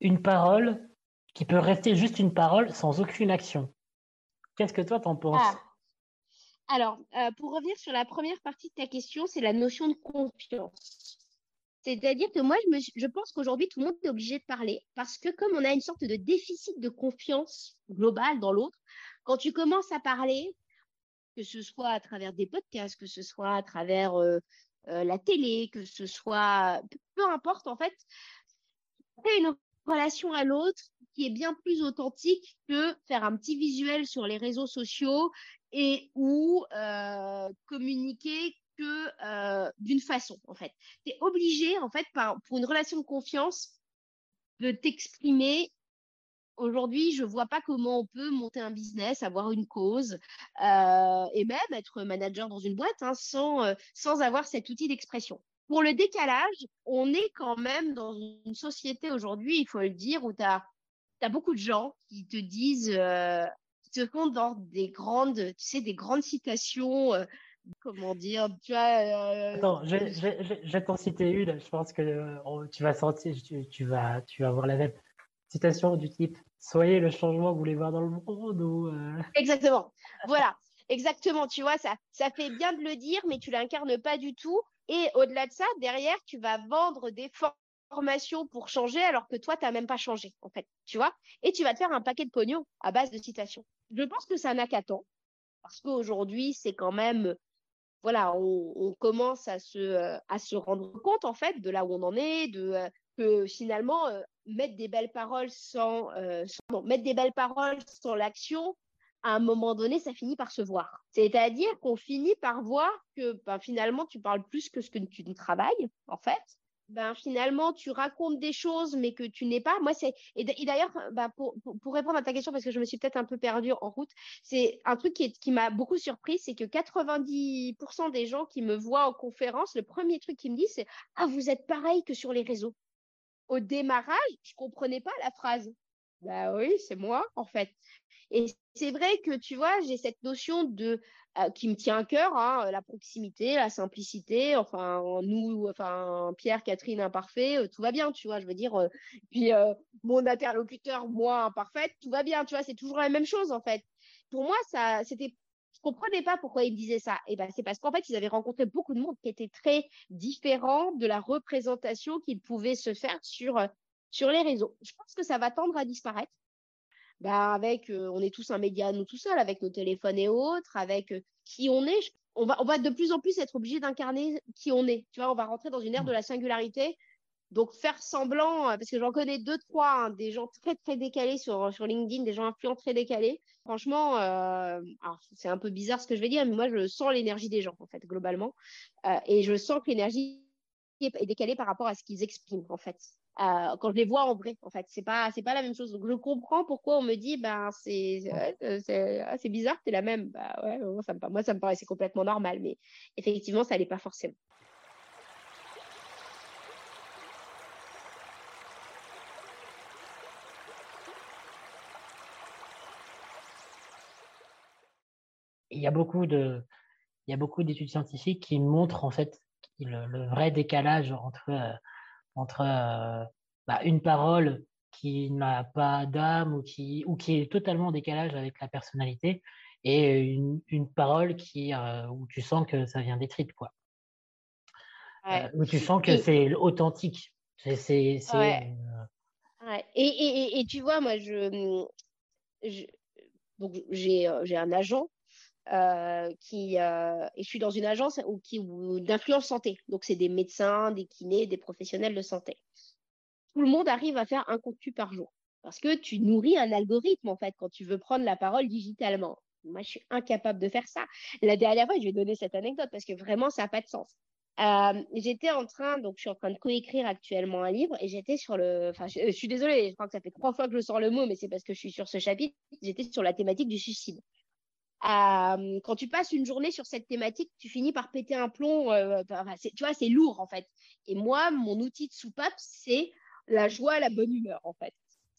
une parole qui peut rester juste une parole sans aucune action. Qu'est-ce que toi t'en penses? Ah. Alors, euh, pour revenir sur la première partie de ta question, c'est la notion de confiance. C'est-à-dire que moi, je, pense qu'aujourd'hui, tout le monde est obligé de parler parce que comme on a une sorte de déficit de confiance globale dans l'autre, quand tu commences à parler, que ce soit à travers des podcasts, que ce soit à travers euh, la télé, que ce soit, peu importe en fait, c'est une relation à l'autre qui est bien plus authentique que faire un petit visuel sur les réseaux sociaux et ou euh, communiquer que euh, d'une façon en fait. Tu es obligé en fait pour une relation de confiance de t'exprimer Aujourd'hui, je vois pas comment on peut monter un business, avoir une cause euh, et même être manager dans une boîte hein, sans, euh, sans avoir cet outil d'expression. Pour le décalage, on est quand même dans une société aujourd'hui, il faut le dire, où tu as, beaucoup de gens qui te disent, euh, te font dans des grandes, tu sais, des grandes citations. Euh, comment dire, tu vois. Attends, je, je, je, vais t'en citer une. Je pense que tu vas sentir, tu, vas, tu vas voir la même citation du type Soyez le changement que vous voulez voir dans le monde ou. Euh, Exactement. Voilà. Exactement. Tu vois, ça, ça fait bien de le dire, mais tu l'incarnes pas du tout. Et au-delà de ça, derrière, tu vas vendre des formations pour changer alors que toi, tu n'as même pas changé, en fait. Tu vois Et tu vas te faire un paquet de pognon à base de citations. Je pense que ça n'a qu'à temps. Parce qu'aujourd'hui, c'est quand même voilà, on, commence à se, euh, à se rendre compte en fait de là où on en est, de euh, que finalement mettre des belles paroles sans, euh, mettre des belles paroles sans l'action, à un moment donné, ça finit par se voir. C'est-à-dire qu'on finit par voir que ben, finalement, tu parles plus que ce que tu travailles, en fait. Ben, finalement, tu racontes des choses, mais que tu n'es pas. Moi, c'est et d'ailleurs, ben, pour, pour, répondre à ta question, parce que je me suis peut-être un peu perdue en route, c'est un truc qui, qui m'a beaucoup surpris, c'est que 90% des gens qui me voient en conférence, le premier truc qu'ils me disent, c'est ah vous êtes pareil que sur les réseaux au démarrage, je comprenais pas la phrase. Bah oui, c'est moi, en fait. Et c'est vrai que, tu vois, j'ai cette notion de euh, qui me tient à cœur, hein, la proximité, la simplicité. Enfin, nous, enfin, Pierre, Catherine, imparfait, euh, tout va bien, tu vois. Je veux dire, euh, puis mon interlocuteur, moi, imparfaite, tout va bien, tu vois. C'est toujours la même chose, en fait. Pour moi, ça, c'était comprenais pas pourquoi ils disaient ça. Et ben, c'est parce qu'en fait, ils avaient rencontré beaucoup de monde qui était très différent de la représentation qu'ils pouvaient se faire sur, euh, sur les réseaux. Je pense que ça va tendre à disparaître. Ben, avec, euh, on est tous un média, nous tout seuls, avec nos téléphones et autres, avec euh, qui on est. On va, on va de plus en plus être obligé d'incarner qui on est. Tu vois, on va rentrer dans une ère mmh. de la singularité donc faire semblant, euh, parce que j'en connais deux, trois, hein, des gens très très décalés sur, LinkedIn, des gens influents très décalés. Franchement, euh, c'est un peu bizarre ce que je vais dire, mais moi je sens l'énergie des gens en fait globalement, euh, et je sens que l'énergie est décalée par rapport à ce qu'ils expriment en fait. Quand je les vois en vrai, en fait, c'est pas c'est pas la même chose. Donc je comprends pourquoi on me dit ben c'est c'est ah, bizarre, t'es la même. Bah ouais, moi ça me moi ça me paraissait complètement normal, mais effectivement ça l'est pas forcément. Il y a beaucoup de, il y a beaucoup d'études scientifiques qui montrent en fait le, vrai décalage entre, euh, entre euh, bah, une parole qui n'a pas d'âme ou qui, ou qui est totalement en décalage avec la personnalité et une, une parole qui, euh, où tu sens que ça vient des tripes, quoi. où tu sens que c'est authentique. C'est. Ouais. Et, et, et, tu vois, moi, je, donc j'ai un agent qui et je suis dans une agence où, qui d'influence santé. Donc c'est des médecins, des kinés, des professionnels de santé. Tout le monde arrive à faire un contenu par jour parce que tu nourris un algorithme en fait quand tu veux prendre la parole digitalement. Moi, je suis incapable de faire ça. La dernière fois, je vais donner cette anecdote parce que vraiment, ça n'a pas de sens. Euh, j'étais en train, donc je suis en train de coécrire actuellement un livre et j'étais sur le, enfin, je, suis désolée, je crois que ça fait trois fois que je sors le mot, mais c'est parce que je suis sur ce chapitre. J'étais sur la thématique du suicide. Euh, quand tu passes une journée sur cette thématique, tu finis par péter un plomb. Euh, tu vois, c'est lourd en fait. Et moi, mon outil de soupape, c'est la joie, la bonne humeur en fait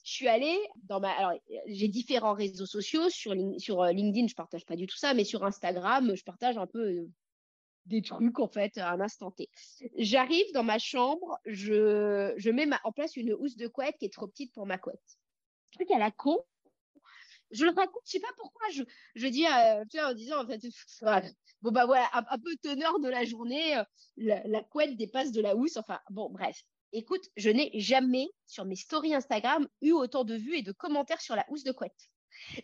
je suis allée dans ma. Alors, j'ai différents réseaux sociaux. Sur, euh, LinkedIn, je partage pas du tout ça, mais sur Instagram, je partage un peu des trucs, en fait, à un instant T. J'arrive dans ma chambre, je, mets en place une housse de couette qui est trop petite pour ma couette. Truc à la con. Je le raconte, je sais pas pourquoi. Je, je dis, euh, en disant, en fait, bon, bah voilà, un, peu teneur de la journée, la, la couette dépasse de la housse. Enfin, bon, bref. Écoute, je n'ai jamais sur mes stories Instagram eu autant de vues et de commentaires sur la housse de couette.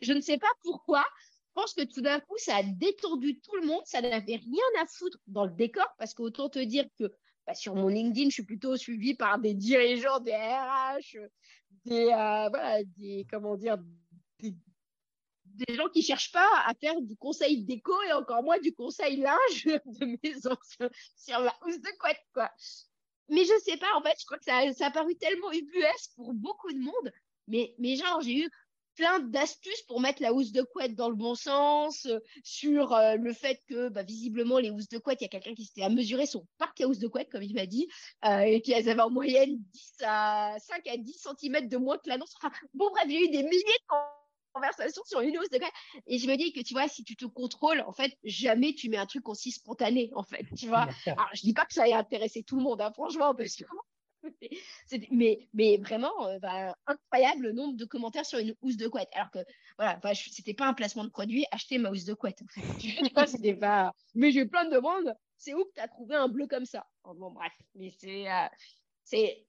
Je ne sais pas pourquoi. Je pense que tout d'un coup, ça a détendu tout le monde. Ça n'avait rien à foutre dans le décor parce qu'autant te dire que bah, sur mon LinkedIn, je suis plutôt suivie par des dirigeants des RH, des, euh, des comment dire, des, gens qui cherchent pas à faire du conseil déco et encore moins du conseil linge de maison sur, sur la housse de couette, quoi mais je sais pas, en fait, je crois que ça, ça a paru tellement ubuesque pour beaucoup de monde. Mais, mais genre, j'ai eu plein d'astuces pour mettre la housse de couette dans le bon sens, euh, sur euh, le fait que bah, visiblement les housses de couette, il y a quelqu'un qui s'était à mesurer son parc à housse de couette, comme il m'a dit, euh, et qui avaient en moyenne 10 à 5 à 10 cm de moins que l'annonce. Bon, bref, j'ai eu des milliers de conversation sur une hausse de Et je me dis que, tu vois, si tu te contrôles, en fait, jamais tu mets un truc aussi spontané, en fait, tu vois. Alors, je dis pas que ça ait intéressé tout le monde, hein, franchement, parce que mais, mais vraiment, euh, bah, incroyable le nombre de commentaires sur une housse de couette. Alors que, voilà, bah, c'était pas un placement de produit, acheter ma housse de couette. c'était pas. Mais j'ai plein de demandes. C'est où que tu as trouvé un bleu comme ça? Bon, bref, mais c'est. Euh, c'est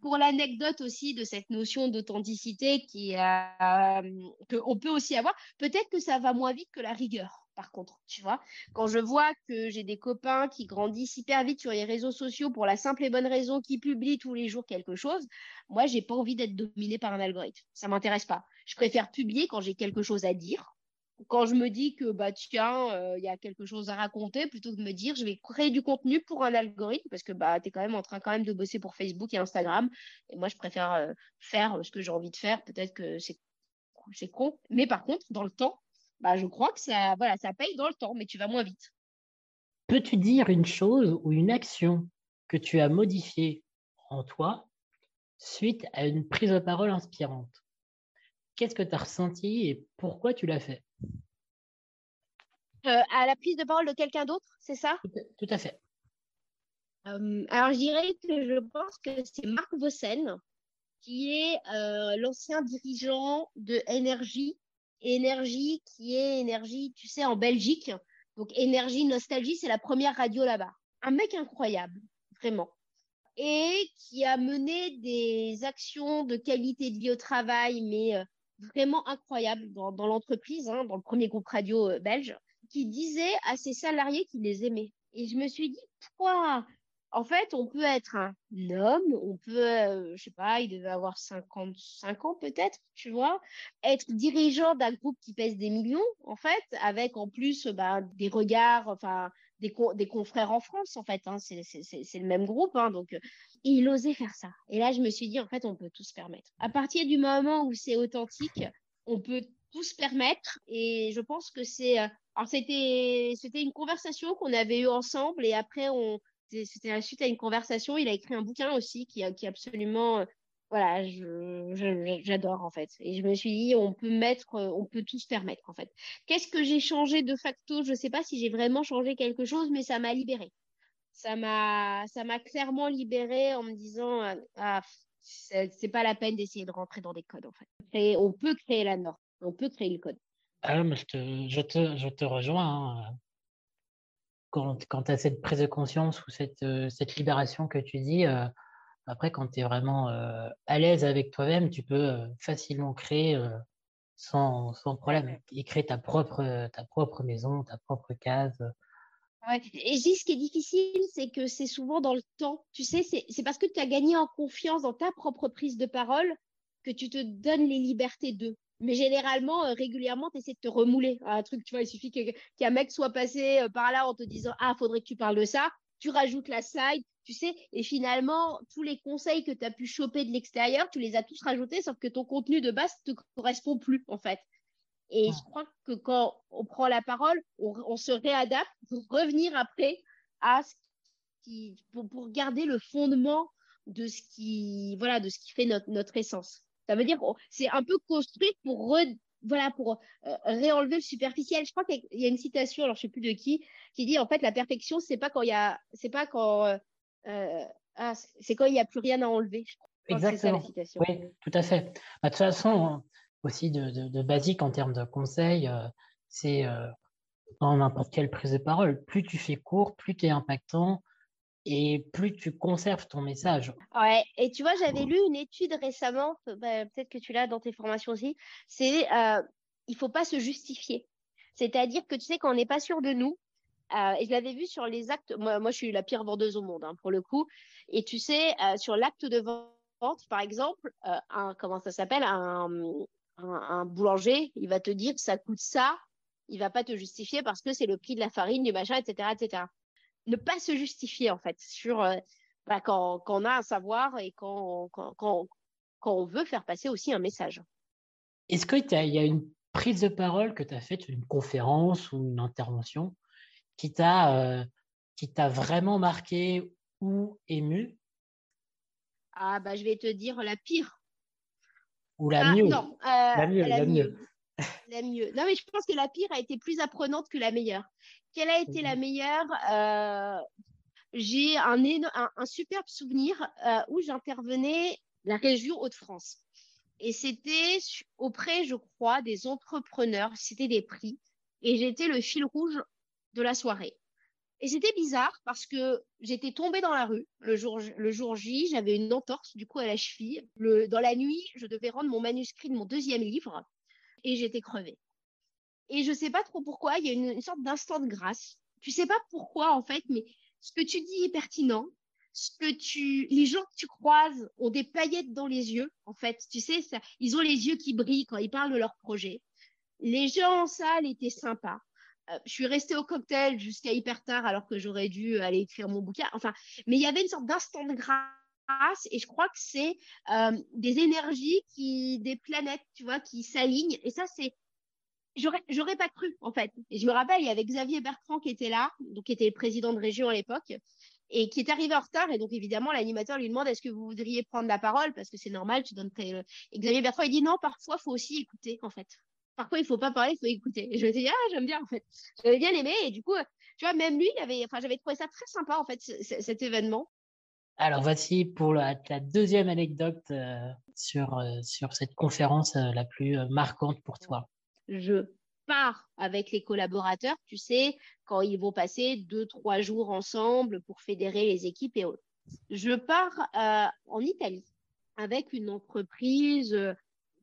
pour, l'anecdote aussi de cette notion d'authenticité qui euh, qu'on peut aussi avoir. Peut-être que ça va moins vite que la rigueur, par contre, tu vois. Quand je vois que j'ai des copains qui grandissent hyper vite sur les réseaux sociaux pour la simple et bonne raison qu'ils publient tous les jours quelque chose, moi, j'ai pas envie d'être dominé par un algorithme. Ça m'intéresse pas. Je préfère publier quand j'ai quelque chose à dire quand je me dis que bah tiens, euh, il y a quelque chose à raconter, plutôt que de me dire je vais créer du contenu pour un algorithme, parce que bah tu es quand même en train quand même de bosser pour Facebook et Instagram. Et moi, je préfère euh, faire ce que j'ai envie de faire. Peut-être que c'est c'est con, mais par contre, dans le temps, bah je crois que ça voilà, ça paye dans le temps, mais tu vas moins vite. Peux-tu dire une chose ou une action que tu as modifiée en toi suite à une prise de parole inspirante? Qu'est-ce que tu as ressenti et pourquoi tu l'as fait? Euh, À la prise de parole de quelqu'un d'autre, c'est ça? Tout, à fait. Euh, alors, je dirais que je pense que c'est Marc Vossen, qui est euh, l'ancien dirigeant de Énergie. Énergie, qui est Énergie, tu sais, en Belgique. Donc, Énergie Nostalgie, c'est la première radio là-bas. Un mec incroyable, vraiment et qui a mené des actions de qualité de vie au travail, mais vraiment incroyable dans, l'entreprise, hein, dans le premier groupe radio euh, belge, qui disait à ses salariés qu'il les aimait. Et je me suis dit, pourquoi? En fait, on peut être un homme, on peut, euh, je sais pas, il devait avoir 55 ans peut-être, tu vois, être dirigeant d'un groupe qui pèse des millions, en fait, avec en plus bah, des regards, enfin, des, confrères en France, en fait. Hein, c'est le même groupe. Hein, donc, euh, il osait faire ça. Et là, je me suis dit, en fait, on peut tout se permettre. À partir du moment où c'est authentique, on peut tout se permettre. Et je pense que c'est. Euh, alors, c'était une conversation qu'on avait eue ensemble. Et après, on c'était la suite à une conversation. Il a écrit un bouquin aussi qui, qui est absolument voilà, j'adore en fait. Et je me suis dit, on peut mettre, on peut tout se permettre en fait. Qu'est-ce que j'ai changé de facto? Je ne sais pas si j'ai vraiment changé quelque chose, mais ça m'a libéré. Ça m'a, ça m'a clairement libéré en me disant, ah, c'est pas la peine d'essayer de rentrer dans des codes en fait. Et on peut créer la norme, on peut créer le code. Ah, je te, je te, je te rejoins. Hein. Quand, quand tu cette prise de conscience ou cette, cette libération que tu dis, euh, Après, quand tu es vraiment à l'aise avec toi-même, tu peux facilement créer sans, sans, problème et créer ta propre, ta propre maison, ta propre case. Ouais. Et je dis, ce qui est difficile, c'est que c'est souvent dans le temps. Tu sais, c'est parce que tu as gagné en confiance dans ta propre prise de parole que tu te donnes les libertés d'eux. Mais généralement, régulièrement, tu essaies de te remouler un truc. Tu vois, il suffit qu'un mec soit passé par là en te disant Ah, faudrait que tu parles de ça. Tu rajoutes la slide, tu sais, et finalement, tous les conseils que tu as pu choper de l'extérieur, tu les as tous rajoutés, sauf que ton contenu de base ne te correspond plus, en fait. Et je crois que quand on prend la parole, on, se réadapte pour revenir après à ce qui, pour, garder le fondement de ce qui, voilà, de ce qui fait notre, notre essence. Ça veut dire, c'est un peu construit pour voilà, pour euh, réenlever le superficiel. Je crois qu'il y a une citation, alors je sais plus de qui, qui dit en fait la perfection, c'est pas quand il y a, c'est pas quand euh, ah, c'est quand il n'y a plus rien à enlever. Exactement. Oui, tout à fait. Bah, de toute façon, aussi de, basique en termes de conseils, euh, c'est euh, dans n'importe quelle prise de parole, plus tu fais court, plus tu es impactant et plus tu conserves ton message. Ouais, et tu vois, j'avais lu une étude récemment, bah, peut-être que tu l'as dans tes formations aussi, c'est euh, il faut pas se justifier. C'est-à-dire que tu sais, quand on n'est pas sûr de nous, euh, et je l'avais vu sur les actes. Moi, je suis la pire vendeuse au monde, hein, pour le coup. Et tu sais, euh, sur l'acte de vente, par exemple, euh, comment ça s'appelle un, boulanger, il va te dire ça coûte ça. Il va pas te justifier parce que c'est le prix de la farine, du machin, etc., etc. Ne pas se justifier, en fait, sur bah, quand, on a un savoir et quand, quand on veut faire passer aussi un message. Est-ce qu'il y a une prise de parole que tu as faite, une conférence ou une intervention, qui t'a euh, qui t'a vraiment marqué ou ému? Ah bah je vais te dire la pire. Ou la ah, mieux. Non, euh, la mieux, la, mieux. La mieux. Non mais je pense que la pire a été plus apprenante que la meilleure. Quelle a été la meilleure euh, J'ai un, un, un, superbe souvenir où j'intervenais la région Hauts-de-France. Et c'était auprès, je crois, des entrepreneurs. C'était des prix. Et j'étais le fil rouge de la soirée. Et c'était bizarre parce que j'étais tombée dans la rue le jour, le jour J, j'avais une entorse du coup à la cheville. Le, dans la nuit, je devais rendre mon manuscrit de mon deuxième livre et j'étais crevée. Et je sais pas trop pourquoi, il y a une, sorte d'instant de grâce. Tu sais pas pourquoi en fait, mais ce que tu dis est pertinent. Ce que tu, les gens que tu croises ont des paillettes dans les yeux. En fait, tu sais, ça, ils ont les yeux qui brillent quand ils parlent de leur projet. Les gens en salle étaient sympas. Euh, je suis restée au cocktail jusqu'à hyper tard alors que j'aurais dû aller écrire mon bouquin. Enfin, mais il y avait une sorte d'instant de grâce et je crois que c'est euh, des énergies qui, des planètes, tu vois, qui s'alignent. Et ça, c'est, j'aurais, pas cru en fait. Et je me rappelle, il y avait Xavier Bertrand qui était là, donc qui était le président de région à l'époque et qui est arrivé en retard. Et donc, évidemment, l'animateur lui demande est-ce que vous voudriez prendre la parole? Parce que c'est normal, tu donnes. Tes... Et Xavier Bertrand, il dit non, parfois, faut aussi écouter, en fait parfois il faut pas parler, il faut écouter. Et je me suis dit, ah, j'aime bien en fait. J'avais bien aimé et du coup, tu vois, même lui, il avait, enfin, j'avais trouvé ça très sympa en fait, cet événement. Alors voici pour la, deuxième anecdote euh, sur, euh, sur cette conférence euh, la plus marquante pour toi. Je pars avec les collaborateurs, tu sais, quand ils vont passer deux, trois jours ensemble pour fédérer les équipes et autres. Je pars en Italie avec une entreprise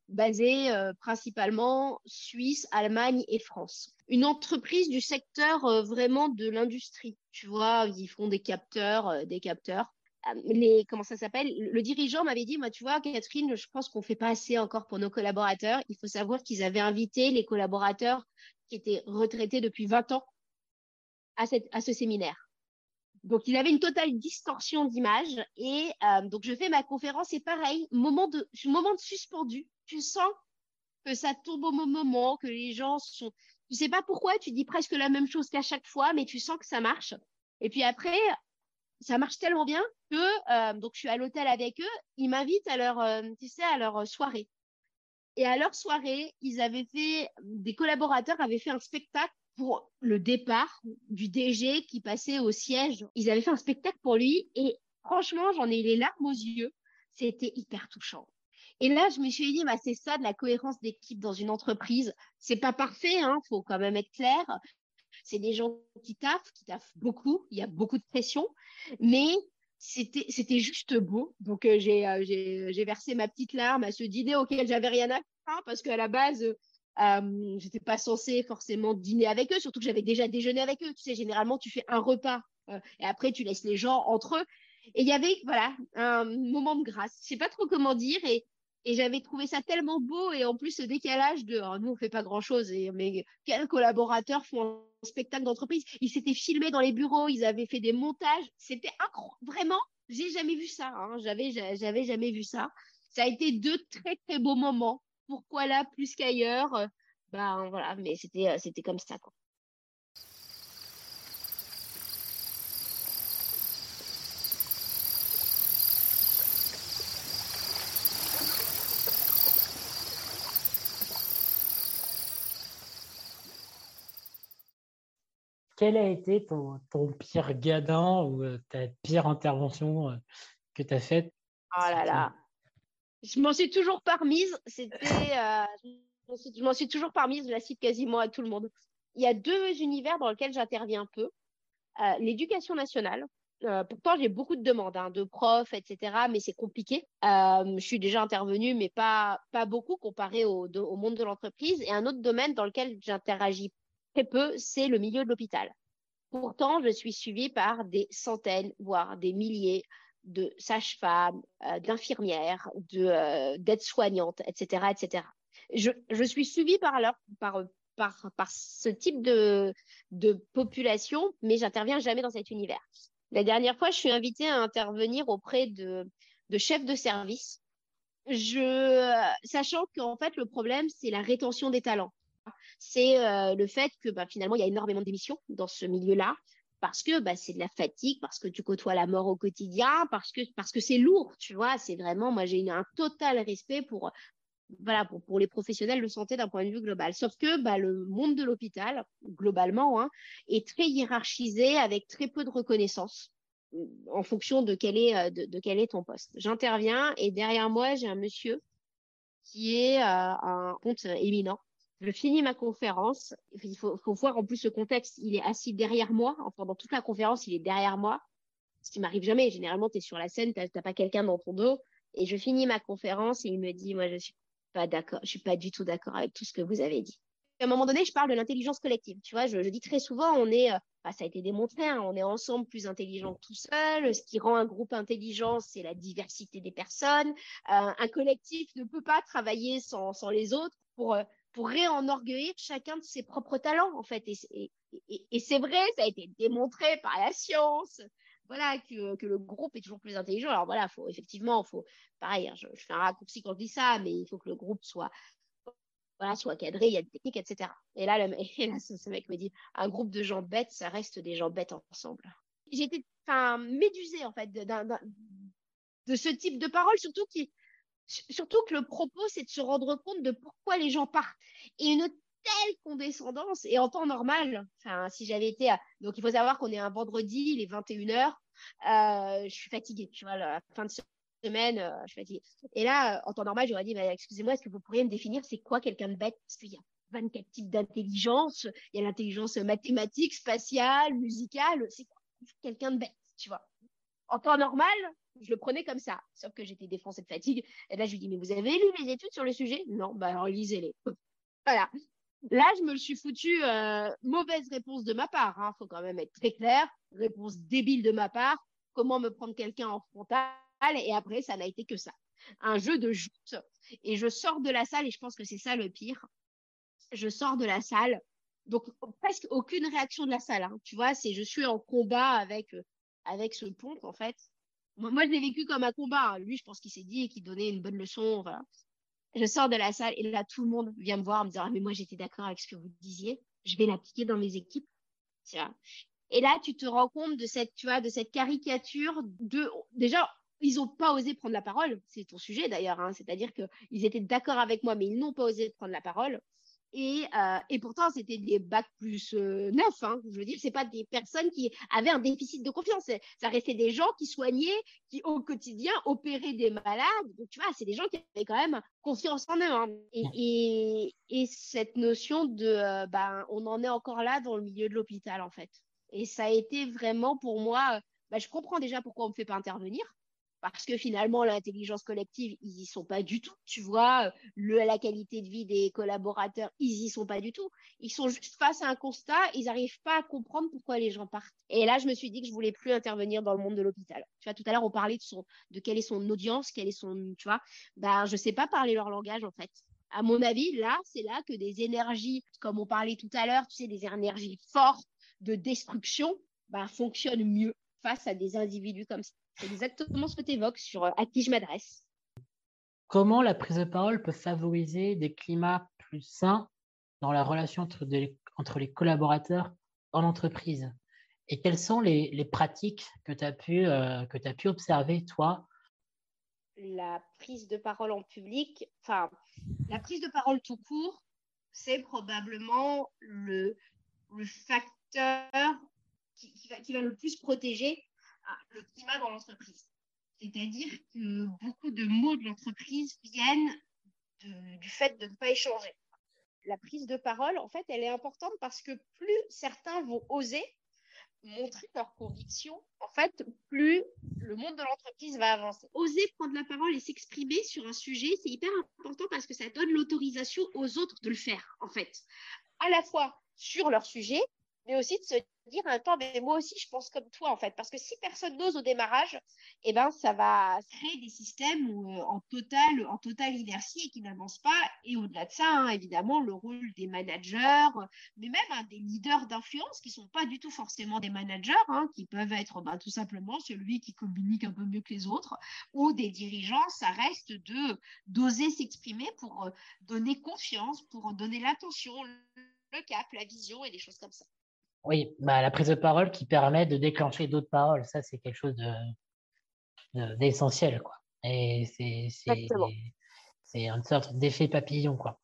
basée euh, principalement Suisse, Allemagne et France. Une entreprise du secteur euh, vraiment de l'industrie. Tu vois, ils font des capteurs, euh, des capteurs. Les, comment ça s'appelle? Le dirigeant m'avait dit, moi, tu vois, Catherine, je pense qu'on fait pas assez encore pour nos collaborateurs. Il faut savoir qu'ils avaient invité les collaborateurs qui étaient retraités depuis 20 ans à, ce séminaire. Donc, il avait une totale distorsion d'image. Et donc, je fais ma conférence et pareil, moment de, moment de suspendu tu sens que ça tombe au moment, que les gens sont. Tu sais pas pourquoi, tu dis presque la même chose qu'à chaque fois, mais tu sens que ça marche. Et puis après, ça marche tellement bien que euh, donc je suis à l'hôtel avec eux, ils m'invitent à leur, euh, tu sais, à leur soirée. Et à leur soirée, ils avaient fait, des collaborateurs avaient fait un spectacle pour le départ du DG qui passait au siège. Ils avaient fait un spectacle pour lui et franchement, j'en ai les larmes aux yeux. C'était hyper touchant. Et là, je me suis dit, bah, c'est ça de la cohérence d'équipe dans une entreprise. C'est pas parfait, hein, faut quand même être clair. C'est des gens qui taffent, qui taffent beaucoup. Il y a beaucoup de pression, mais c'était juste beau. Donc euh, j'ai j'ai versé ma petite larme à ce dîner auquel j'avais rien à faire parce qu'à la base euh, j'étais pas censée forcément dîner avec eux, surtout que j'avais déjà déjeuné avec eux. Tu sais, généralement tu fais un repas et après tu laisses les gens entre eux. Et il y avait voilà un moment de grâce. Je sais pas trop comment dire et et j'avais trouvé ça tellement beau et en plus ce décalage de oh, nous on fait pas grand chose et mais quels collaborateurs font un spectacle d'entreprise ils s'étaient filmés dans les bureaux ils avaient fait des montages c'était incroyable vraiment j'ai jamais vu ça hein. j'avais j'avais jamais vu ça ça a été deux très très beaux moments pourquoi là plus qu'ailleurs ben voilà mais c'était c'était comme ça quoi. Quel a été ton, pire gadin ou euh, ta pire intervention euh, que tu as faite? Oh là là Je m'en suis toujours parmise. C'était, euh, je m'en suis toujours parmise. Je la cite quasiment à tout le monde. Il y a deux univers dans lesquels j'interviens peu. L'éducation nationale. pourtant, j'ai beaucoup de demandes hein, de profs, etc. Mais c'est compliqué. je suis déjà intervenue, mais pas, pas beaucoup comparé au monde de l'entreprise. Et un autre domaine dans lequel j'interagis très peu, c'est le milieu de l'hôpital. Pourtant, je suis suivie par des centaines, voire des milliers de sages-femmes, euh, d'infirmières, euh, d'aides-soignantes, etc., etc. Je, suis suivie par, par, par, par ce type de, de population, mais j'interviens jamais dans cet univers. La dernière fois, je suis invitée à intervenir auprès de, de chefs de service, je, sachant qu'en fait, le problème, c'est la rétention des talents c'est euh, le fait que bah, finalement, il y a énormément d'émissions dans ce milieu-là parce que bah, c'est de la fatigue, parce que tu côtoies la mort au quotidien, parce que parce que c'est lourd, tu vois. C'est vraiment, moi, j'ai un total respect pour voilà pour, pour les professionnels de santé d'un point de vue global. Sauf que bah, le monde de l'hôpital, globalement, hein, est très hiérarchisé avec très peu de reconnaissance en fonction de quel est euh, de quel est ton poste. J'interviens et derrière moi j'ai un monsieur qui est euh, un compte éminent je finis ma conférence. Il faut, faut, voir en plus le contexte. Il est assis derrière moi. Enfin, dans toute la conférence, il est derrière moi. Ce qui m'arrive jamais. Généralement, tu es sur la scène, tu n'as pas quelqu'un dans ton dos. Et je finis ma conférence et il me dit, moi, je suis pas d'accord. Je suis pas du tout d'accord avec tout ce que vous avez dit. À un moment donné, je parle de l'intelligence collective. Tu vois, je, je, dis très souvent, on est, euh, bah, ça a été démontré, hein, on est ensemble plus intelligent que tout seul. Ce qui rend un groupe intelligent, c'est la diversité des personnes. Euh, un collectif ne peut pas travailler sans, sans les autres pour euh, pour réenorgueillir chacun de ses propres talents, en fait. Et, c'est vrai, ça a été démontré par la science, voilà, que, que, le groupe est toujours plus intelligent. Alors voilà, faut effectivement, faut, pareil, hein, je, fais un raccourci quand je dis ça, mais il faut que le groupe soit, voilà, soit cadré, il y a des techniques, etc. Et là, le, et là ce, mec me dit, un groupe de gens bêtes, ça reste des gens bêtes ensemble. J'étais, enfin, médusée, en fait, de ce type de parole, surtout qui, surtout que le propos, c'est de se rendre compte de pourquoi les gens partent. Et une telle condescendance, et en temps normal, enfin, si j'avais été. Donc, il faut savoir qu'on est un vendredi, il est 21h, euh, je suis fatiguée, tu vois, la fin de semaine, euh, je suis fatiguée. Et là, en temps normal, j'aurais dit, bah, excusez-moi, est-ce que vous pourriez me définir c'est quoi quelqu'un de bête? Parce qu'il y a 24 types d'intelligence, il y a l'intelligence mathématique, spatiale, musicale, c'est quoi quelqu'un de bête, tu vois? En temps normal, je le prenais comme ça. Sauf que j'étais défoncée de fatigue. Et là, je lui dis, mais vous avez lu les études sur le sujet? Non, bah alors lisez-les. voilà. Là, je me suis foutu euh, mauvaise réponse de ma part. Hein. Faut quand même être très clair. Réponse débile de ma part. Comment me prendre quelqu'un en frontal? Et après, ça n'a été que ça. Un jeu de joute. Et je sors de la salle, et je pense que c'est ça le pire. Je sors de la salle. Donc, presque aucune réaction de la salle. Hein. Tu vois, c'est je suis en combat avec euh, avec ce pont, en fait. Moi, je l'ai vécu comme un combat. Hein. Lui, je pense qu'il s'est dit qu'il donnait une bonne leçon. Je sors de la salle et là, tout le monde vient me voir me dire ah, mais moi, j'étais d'accord avec ce que vous disiez. Je vais l'appliquer dans mes équipes. Et là, tu te rends compte de cette, tu vois, de cette caricature de, déjà, ils n'ont pas osé prendre la parole. C'est ton sujet d'ailleurs. Hein. C'est-à-dire qu'ils étaient d'accord avec moi, mais ils n'ont pas osé prendre la parole. Et, euh, et pourtant, c'était des bacs plus euh, neufs. Hein. Je veux dire, c'est pas des personnes qui avaient un déficit de confiance. Ça restait des gens qui soignaient, qui au quotidien opéraient des malades. Donc, tu vois, c'est des gens qui avaient quand même confiance en eux. Hein. Et, et, et, cette notion de, euh, ben, on en est encore là dans le milieu de l'hôpital, en fait. Et ça a été vraiment pour moi bah, je comprends déjà pourquoi on ne me fait pas intervenir parce que finalement, l'intelligence collective, ils y sont pas du tout. Tu vois, la qualité de vie des collaborateurs, ils y sont pas du tout. Ils sont juste face à un constat, ils n'arrivent pas à comprendre pourquoi les gens partent. Et là, je me suis dit que je voulais plus intervenir dans le monde de l'hôpital. Tu vois, tout à l'heure, on parlait de quelle est son audience, quelle est son, tu vois, ben, je sais pas parler leur langage, en fait. À mon avis, là, c'est là que des énergies, comme on parlait tout à l'heure, tu sais, des énergies fortes de destruction, ben, fonctionnent mieux face à des individus comme ça. C'est exactement ce que tu évoques sur euh, à qui je m'adresse. Comment la prise de parole peut favoriser des climats plus sains dans la relation entre, entre les collaborateurs en entreprise Et quelles sont les, les pratiques que tu as, pu, euh, que as pu observer, toi? La prise de parole en public, enfin, la prise de parole tout court, c'est probablement le, le facteur qui, qui, va, qui, va, le plus protéger le climat dans l'entreprise. C'est-à-dire que beaucoup de mots de l'entreprise viennent du fait de ne pas échanger. La prise de parole, en fait, elle est importante parce que plus certains vont oser montrer leurs convictions, en fait, plus le monde de l'entreprise va avancer. Oser prendre la parole et s'exprimer sur un sujet, c'est hyper important parce que ça donne l'autorisation aux autres de le faire, en fait. À la fois sur leur sujet, mais aussi de se dire un temps, mais moi aussi, je pense comme toi, en fait. Parce que si personne n'ose au démarrage, eh ben, ça va créer des systèmes euh, en total, en total inertie et qui n'avancent pas. Et au-delà de ça, hein, évidemment, le rôle des managers, mais même hein, des leaders d'influence qui sont pas du tout forcément des managers, hein, qui peuvent être ben, tout simplement celui qui communique un peu mieux que les autres, ou des dirigeants, ça reste de d'oser s'exprimer pour euh, donner confiance, pour donner l'attention, le cap, la vision et des choses comme ça. Oui, bah, la prise de parole qui permet de déclencher d'autres paroles, ça c'est quelque chose de, d'essentiel. Quoi. Et c'est une sorte d'effet papillon. Quoi.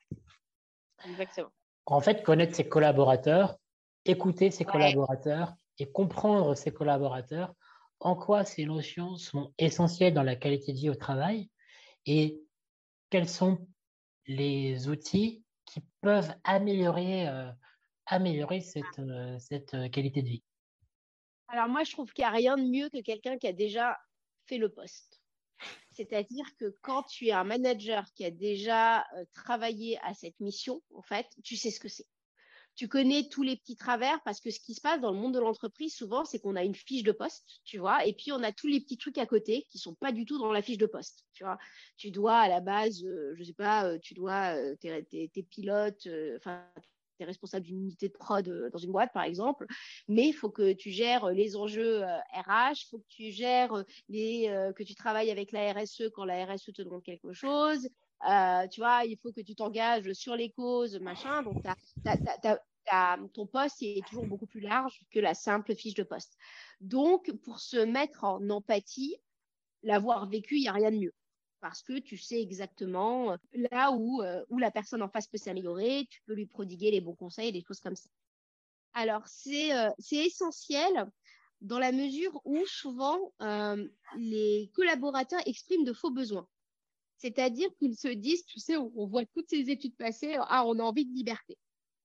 Exactement. En fait, connaître ses collaborateurs, écouter ses collaborateurs et comprendre ses collaborateurs, en quoi ces notions sont essentielles dans la qualité de vie au travail et quels sont les outils qui peuvent améliorer euh, améliorer cette, euh, cette euh, qualité de vie? Alors moi, je trouve qu'il n'y a rien de mieux que quelqu'un qui a déjà fait le poste. C'est-à-dire que quand tu es un manager qui a déjà euh, travaillé à cette mission, en fait, tu sais ce que c'est. Tu connais tous les petits travers parce que ce qui se passe dans le monde de l'entreprise, souvent, c'est qu'on a une fiche de poste, tu vois, et puis on a tous les petits trucs à côté qui sont pas du tout dans la fiche de poste, tu vois. Tu dois à la base, je sais pas, tu dois, tes, pilotes, enfin, responsable d'une unité de prod euh, dans une boîte, par exemple, mais il faut que tu gères les enjeux RH, euh, il faut que tu gères euh, les, que tu travailles avec la RSE quand la RSE te demande quelque chose. tu vois, il faut que tu t'engages sur les causes, machin. Donc, ton poste est toujours beaucoup plus large que la simple fiche de poste. Donc, pour se mettre en empathie, l'avoir vécu, il n'y a rien de mieux parce que tu sais exactement euh, là où, euh, où la personne en face peut s'améliorer, tu peux lui prodiguer les bons conseils, des choses comme ça. Alors, c'est euh, essentiel dans la mesure où souvent les collaborateurs expriment de faux besoins. C'est-à-dire qu'ils se disent, tu sais, on, voit toutes ces études passer, ah, on a envie de liberté.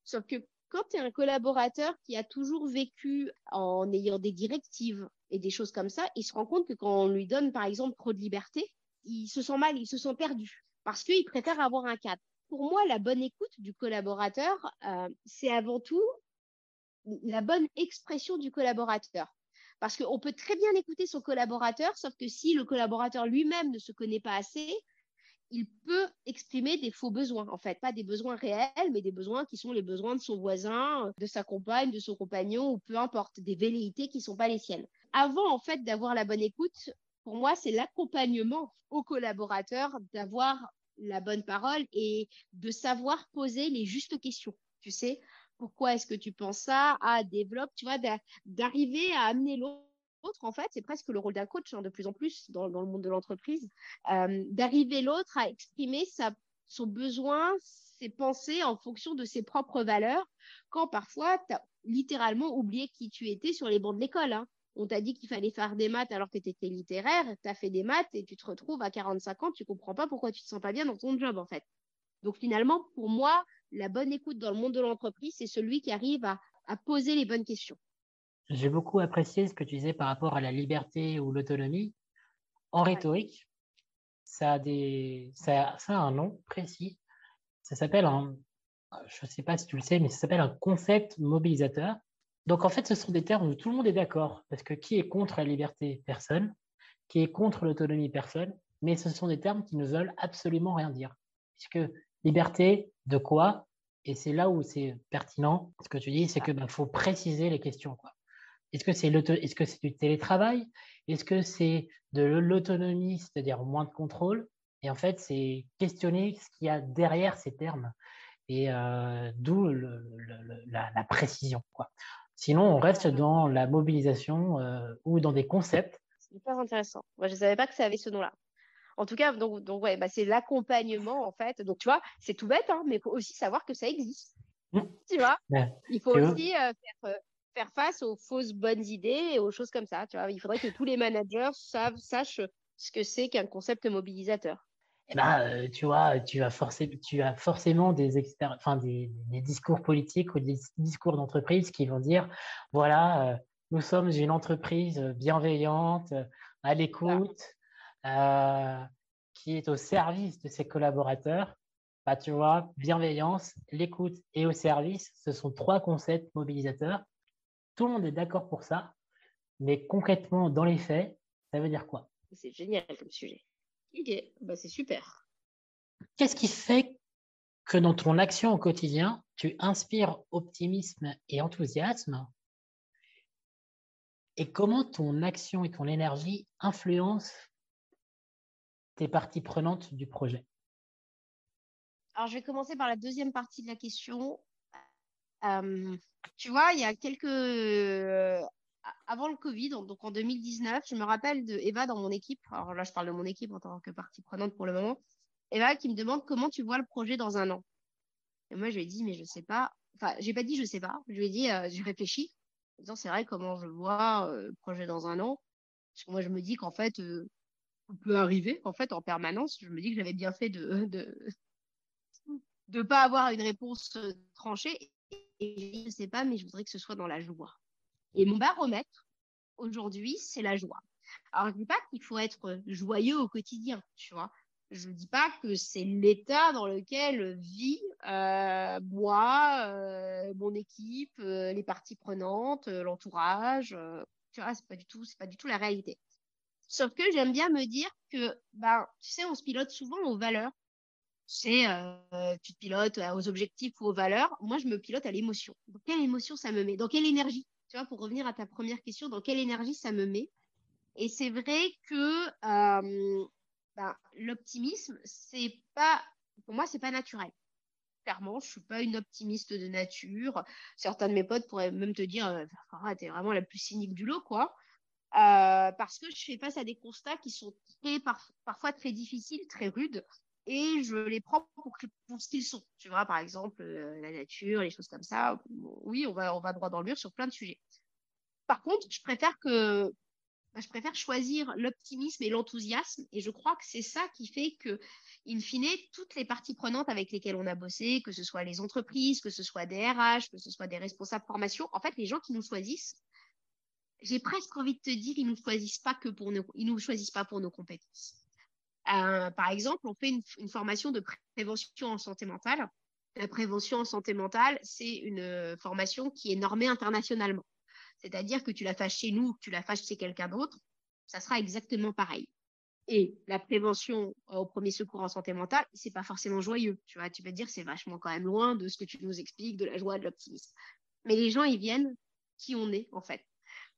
Sauf que quand tu es un collaborateur qui a toujours vécu en ayant des directives et des choses comme ça, il se rend compte que quand on lui donne, par exemple, trop de liberté, ils se sentent mal, ils se sentent perdus parce qu'ils préfèrent avoir un cadre. Pour moi, la bonne écoute du collaborateur, euh, c'est avant tout la bonne expression du collaborateur. Parce qu'on peut très bien écouter son collaborateur, sauf que si le collaborateur lui-même ne se connaît pas assez, il peut exprimer des faux besoins, en fait, pas des besoins réels, mais des besoins qui sont les besoins de son voisin, de sa compagne, de son compagnon, ou peu importe, des velléités qui ne sont pas les siennes. Avant, en fait, d'avoir la bonne écoute, pour moi, c'est l'accompagnement aux collaborateurs d'avoir la bonne parole et de savoir poser les justes questions. Tu sais, pourquoi est-ce que tu penses ça? Ah, développe, tu vois, d'arriver à amener l'autre. En fait, c'est presque le rôle d'un coach hein, de plus en plus dans, le monde de l'entreprise, euh, d'arriver l'autre à exprimer son besoin, ses pensées en fonction de ses propres valeurs, quand parfois tu as littéralement oublié qui tu étais sur les bancs de l'école. Hein on t'a dit qu'il fallait faire des maths alors que tu étais littéraire, tu as fait des maths et tu te retrouves à 45 ans, tu comprends pas pourquoi tu te sens pas bien dans ton job en fait. Donc finalement, pour moi, la bonne écoute dans le monde de l'entreprise, c'est celui qui arrive à, poser les bonnes questions. j'ai beaucoup apprécié ce que tu disais par rapport à la liberté ou l'autonomie. En rhétorique, ça a, des, ça, ça a un nom précis. Ça s'appelle un, je ne sais pas si tu le sais, mais ça s'appelle un concept mobilisateur. Donc en fait, ce sont des termes où tout le monde est d'accord, parce que qui est contre la liberté Personne. Qui est contre l'autonomie Personne. Mais ce sont des termes qui ne veulent absolument rien dire. Puisque liberté de quoi? Et c'est là où c'est pertinent, ce que tu dis, c'est qu'il bah, faut préciser les questions. Est-ce que c'est est -ce c'est du télétravail? Est-ce que c'est de l'autonomie, c'est-à-dire moins de contrôle? Et en fait, c'est questionner ce qu'il y a derrière ces termes. Et euh, d'où la, la, précision. Quoi. Sinon, on reste dans la mobilisation euh, ou dans des concepts. C'est hyper intéressant. Moi, je ne savais pas que ça avait ce nom-là. En tout cas, donc, donc ouais, bah, c'est l'accompagnement, en fait. Donc, tu vois, c'est tout bête, hein, mais il faut aussi savoir que ça existe. Mmh. Tu vois Il faut aussi euh, faire, faire, face aux fausses bonnes idées et aux choses comme ça. Tu vois il faudrait que tous les managers savent, sachent ce que c'est qu'un concept mobilisateur eh ben, euh, tu vois, tu as, forcément des, discours politiques ou des discours d'entreprise qui vont dire, voilà, euh, nous sommes une entreprise bienveillante, à l'écoute, euh, qui est au service de ses collaborateurs. Bah, tu vois, bienveillance, l'écoute et au service, ce sont trois concepts mobilisateurs. Tout le monde est d'accord pour ça, mais concrètement, dans les faits, ça veut dire quoi? C'est génial comme sujet. Ok, bah, c'est super. Qu'est-ce qui fait que dans ton action au quotidien, tu inspires optimisme et enthousiasme? Et comment ton action et ton énergie influencent tes parties prenantes du projet? Alors, je vais commencer par la deuxième partie de la question. Euh, tu vois, il y a quelques avant le Covid, donc en 2019, je me rappelle de Eva dans mon équipe. Alors là, je parle de mon équipe en tant que partie prenante pour le moment. Eva qui me demande comment tu vois le projet dans un an. Et moi, je lui ai dit, mais je sais pas. Enfin, j'ai pas dit je sais pas. Je lui ai dit, euh, j'ai réfléchi. Disant, c'est vrai, comment je vois euh, le projet dans un an? Parce que moi, je me dis qu'en fait, euh, on peut arriver, en fait, en permanence. Je me dis que j'avais bien fait de, de, de pas avoir une réponse tranchée. Et je ne sais pas, mais je voudrais que ce soit dans la joie. Et mon baromètre, aujourd'hui, c'est la joie. Alors, je ne dis pas qu'il faut être joyeux au quotidien, tu vois. Je ne dis pas que c'est l'état dans lequel vit euh, moi, euh, mon équipe, euh, les parties prenantes, l'entourage. tu vois, c'est pas du tout, pas du tout la réalité. Sauf que j'aime bien me dire que, ben, tu sais, on se pilote souvent aux valeurs. C'est, tu te pilotes aux objectifs ou aux valeurs. Moi, je me pilote à l'émotion. Dans quelle émotion ça me met? Dans quelle énergie? Tu vois, pour revenir à ta première question, dans quelle énergie ça me met? Et c'est vrai que euh, ben, l'optimisme, c'est pas, pour moi, c'est pas naturel. Clairement, je suis pas une optimiste de nature. Certains de mes potes pourraient même te dire, euh, tu es vraiment la plus cynique du lot, quoi. Euh, parce que je fais face à des constats qui sont très, parfois très difficiles, très rudes, et je les prends pour, ce qu'ils sont. Tu vois, par exemple, euh, la nature, les choses comme ça. oui, on va, droit dans le mur sur plein de sujets. Par contre, je préfère que bah, je préfère choisir l'optimisme et l'enthousiasme, et je crois que c'est ça qui fait que, in fine, toutes les parties prenantes avec lesquelles on a bossé, que ce soit les entreprises, que ce soit des RH, que ce soit des responsables formation, en fait, les gens qui nous choisissent, j'ai presque envie de te dire, ils nous choisissent pas que nous choisissent pas pour nos compétences. Euh, par exemple, on fait une, formation de prévention en santé mentale. La prévention en santé mentale, c'est une euh, formation qui est normée internationalement. C'est-à-dire que tu la fasses chez nous, que tu la fasses chez quelqu'un d'autre, ça sera exactement pareil. Et la prévention euh, au premier secours en santé mentale, c'est pas forcément joyeux. Tu vois, tu peux te dire c'est vachement quand même loin de ce que tu nous expliques, de la joie, de l'optimisme. Mais les gens, ils viennent qui on est en fait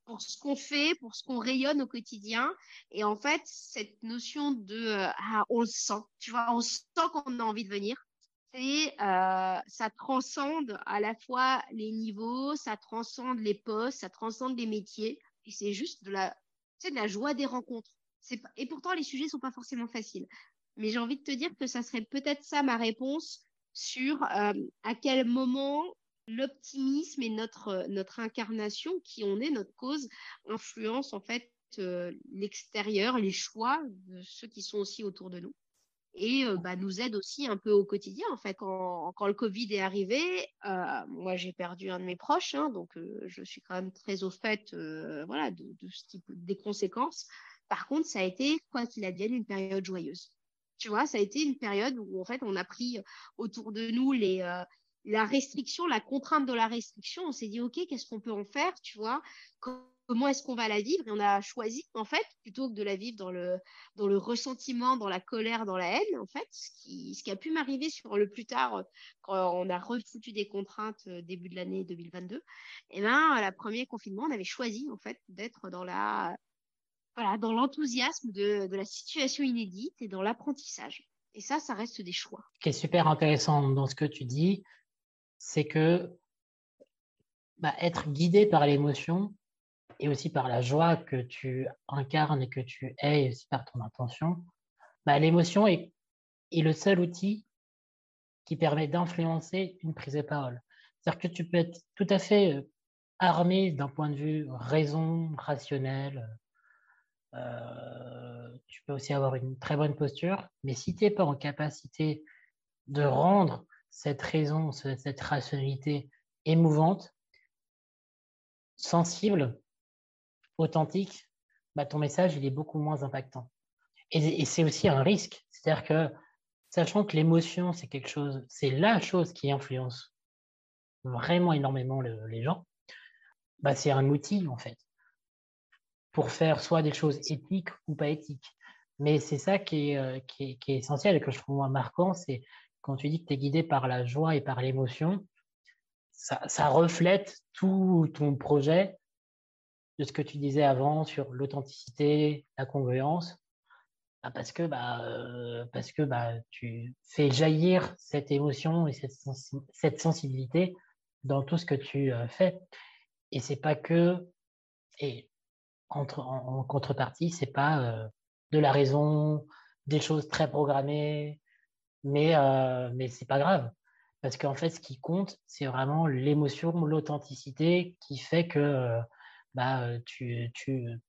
pour ce qu'on fait, pour ce qu'on rayonne au quotidien. Et en fait, cette notion de euh, ah, on le sent, tu vois, on sent qu'on a envie de venir. C'est euh, ça transcende à la fois les niveaux, ça transcende les postes, ça transcende les métiers. Et c'est juste de la, de la joie des rencontres. Et pourtant, les sujets sont pas forcément faciles. Mais j'ai envie de te dire que ça serait peut-être ça ma réponse sur euh, à quel moment l'optimisme et notre, notre incarnation, qui on est, notre cause, influence en fait euh, l'extérieur, les choix de ceux qui sont aussi autour de nous. et bah, nous aide aussi un peu au quotidien. En fait, quand, quand le Covid est arrivé, moi j'ai perdu un de mes proches, hein, donc je suis quand même très au fait voilà, de, ce type des conséquences. Par contre, ça a été, quoi qu'il advienne, une période joyeuse. Tu vois, ça a été une période où en fait on a pris autour de nous les, la restriction, la contrainte de la restriction. On s'est dit, OK, qu'est-ce qu'on peut en faire, tu vois? Comment est-ce qu'on va la vivre? Et on a choisi, en fait, plutôt que de la vivre dans le, dans le ressentiment, dans la colère, dans la haine, en fait, ce qui, ce qui a pu m'arriver sur le plus tard, quand on a refoutu des contraintes euh, début de l'année 2022, et eh ben, à la premier confinement, on avait choisi, en fait, d'être dans la, voilà, dans l'enthousiasme de, de la situation inédite et dans l'apprentissage. Et ça, ça reste des choix. Ce qui est super intéressant dans ce que tu dis, c'est que bah, être guidé par l'émotion, et aussi par la joie que tu incarnes et que tu es, et aussi par ton intention, bah, l'émotion est, le seul outil qui permet d'influencer une prise de parole. C'est-à-dire que tu peux être tout à fait euh, armé d'un point de vue raison, rationnel. Euh, tu peux aussi avoir une très bonne posture, mais si tu n'es pas en capacité de rendre cette raison, cette rationalité émouvante, sensible, authentique, bah, ton message il est beaucoup moins impactant. Et, c'est aussi un risque. C'est-à-dire que, sachant que l'émotion, c'est quelque chose, c'est la chose qui influence vraiment énormément les gens, bah, c'est un outil en fait pour faire soit des choses éthiques ou pas éthiques. Mais c'est ça qui est, euh, qui, est, essentiel et que je trouve marquant, c'est quand tu dis que tu es guidé par la joie et par l'émotion, ça, reflète tout ton projet de ce que tu disais avant sur l'authenticité, la congruence, bah, parce que, bah, euh, parce que bah, tu fais jaillir cette émotion et cette, cette sensibilité dans tout ce que tu euh, fais. Et c'est pas que, et entre, en, contrepartie, c'est pas euh, de la raison, des choses très programmées, mais, mais c'est pas grave. Parce qu'en fait, ce qui compte, c'est vraiment l'émotion, l'authenticité qui fait que bah, tu, tu,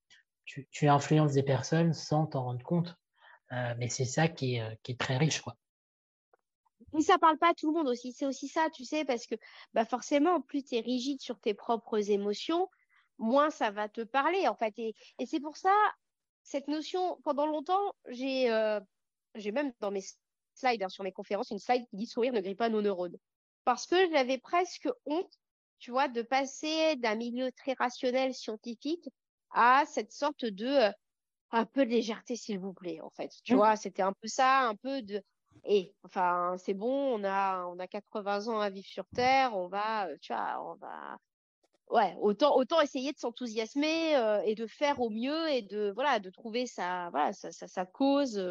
tu, tu, influences des personnes sans t'en rendre compte. mais c'est ça qui est, qui est, très riche. Quoi. Mais ça parle pas à tout le monde aussi. C'est aussi ça, tu sais, parce que bah forcément, plus tu es rigide sur tes propres émotions, moins ça va te parler, en fait. Et, et c'est pour ça, cette notion, pendant longtemps, j'ai j'ai même dans mes slides, hein, sur mes conférences, une slide qui dit sourire ne grille pas nos neurones. Parce que j'avais presque honte tu vois, de passer d'un milieu très rationnel, scientifique, à cette sorte de euh, un peu de légèreté, s'il vous plaît, en fait. Tu mmh. vois, c'était un peu ça, un peu de et enfin, c'est bon, on a on a 80 ans à vivre sur Terre, on va, euh, tu vois, on va ouais, autant autant essayer de s'enthousiasmer euh, et de faire au mieux et de voilà, de trouver sa voilà, sa, sa, cause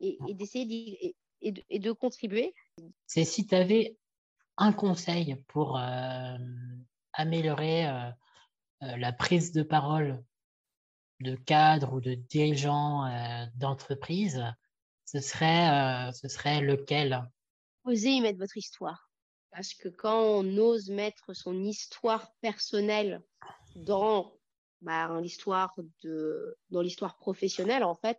et, et d'essayer et, de, et de contribuer. C'est si tu avais un conseil pour euh, améliorer euh, euh, la prise de parole de cadres ou de dirigeants d'entreprise, ce serait, ce serait lequel? Osez y mettre votre histoire. Parce que quand on ose mettre son histoire personnelle dans bah, l'histoire de dans l'histoire professionnelle, en fait,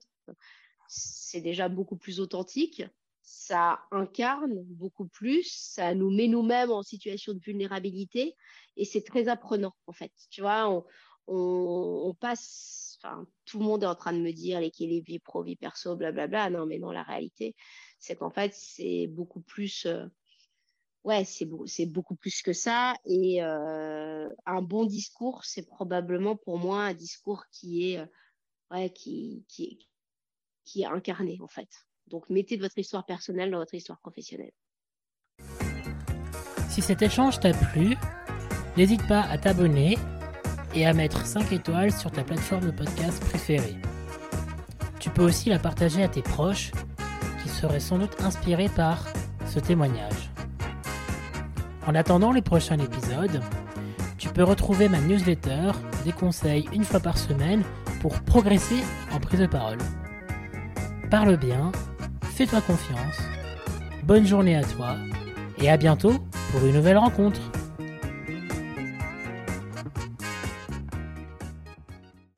c'est déjà beaucoup plus authentique ça incarne beaucoup plus, ça nous met nous-mêmes en situation de vulnérabilité et c'est très apprenant en fait. Tu vois, on, passe, enfin, tout le monde est en train de me dire l'équilibre vie pro, vie perso, blablabla. Non, mais non, la réalité, c'est qu'en fait, c'est beaucoup plus, euh, ouais, c'est c'est beaucoup plus que ça. Et euh, un bon discours, c'est probablement pour moi un discours qui est, euh, ouais, qui, qui est incarné en fait. Donc mettez votre histoire personnelle dans votre histoire professionnelle. Si cet échange t'a plu, n'hésite pas à t'abonner et à mettre 5 étoiles sur ta plateforme de podcast préférée. Tu peux aussi la partager à tes proches qui seraient sans doute inspirés par ce témoignage. En attendant les prochains épisodes, tu peux retrouver ma newsletter des conseils une fois par semaine pour progresser en prise de parole. Parle bien fais-toi confiance, bonne journée à toi et à bientôt pour une nouvelle rencontre.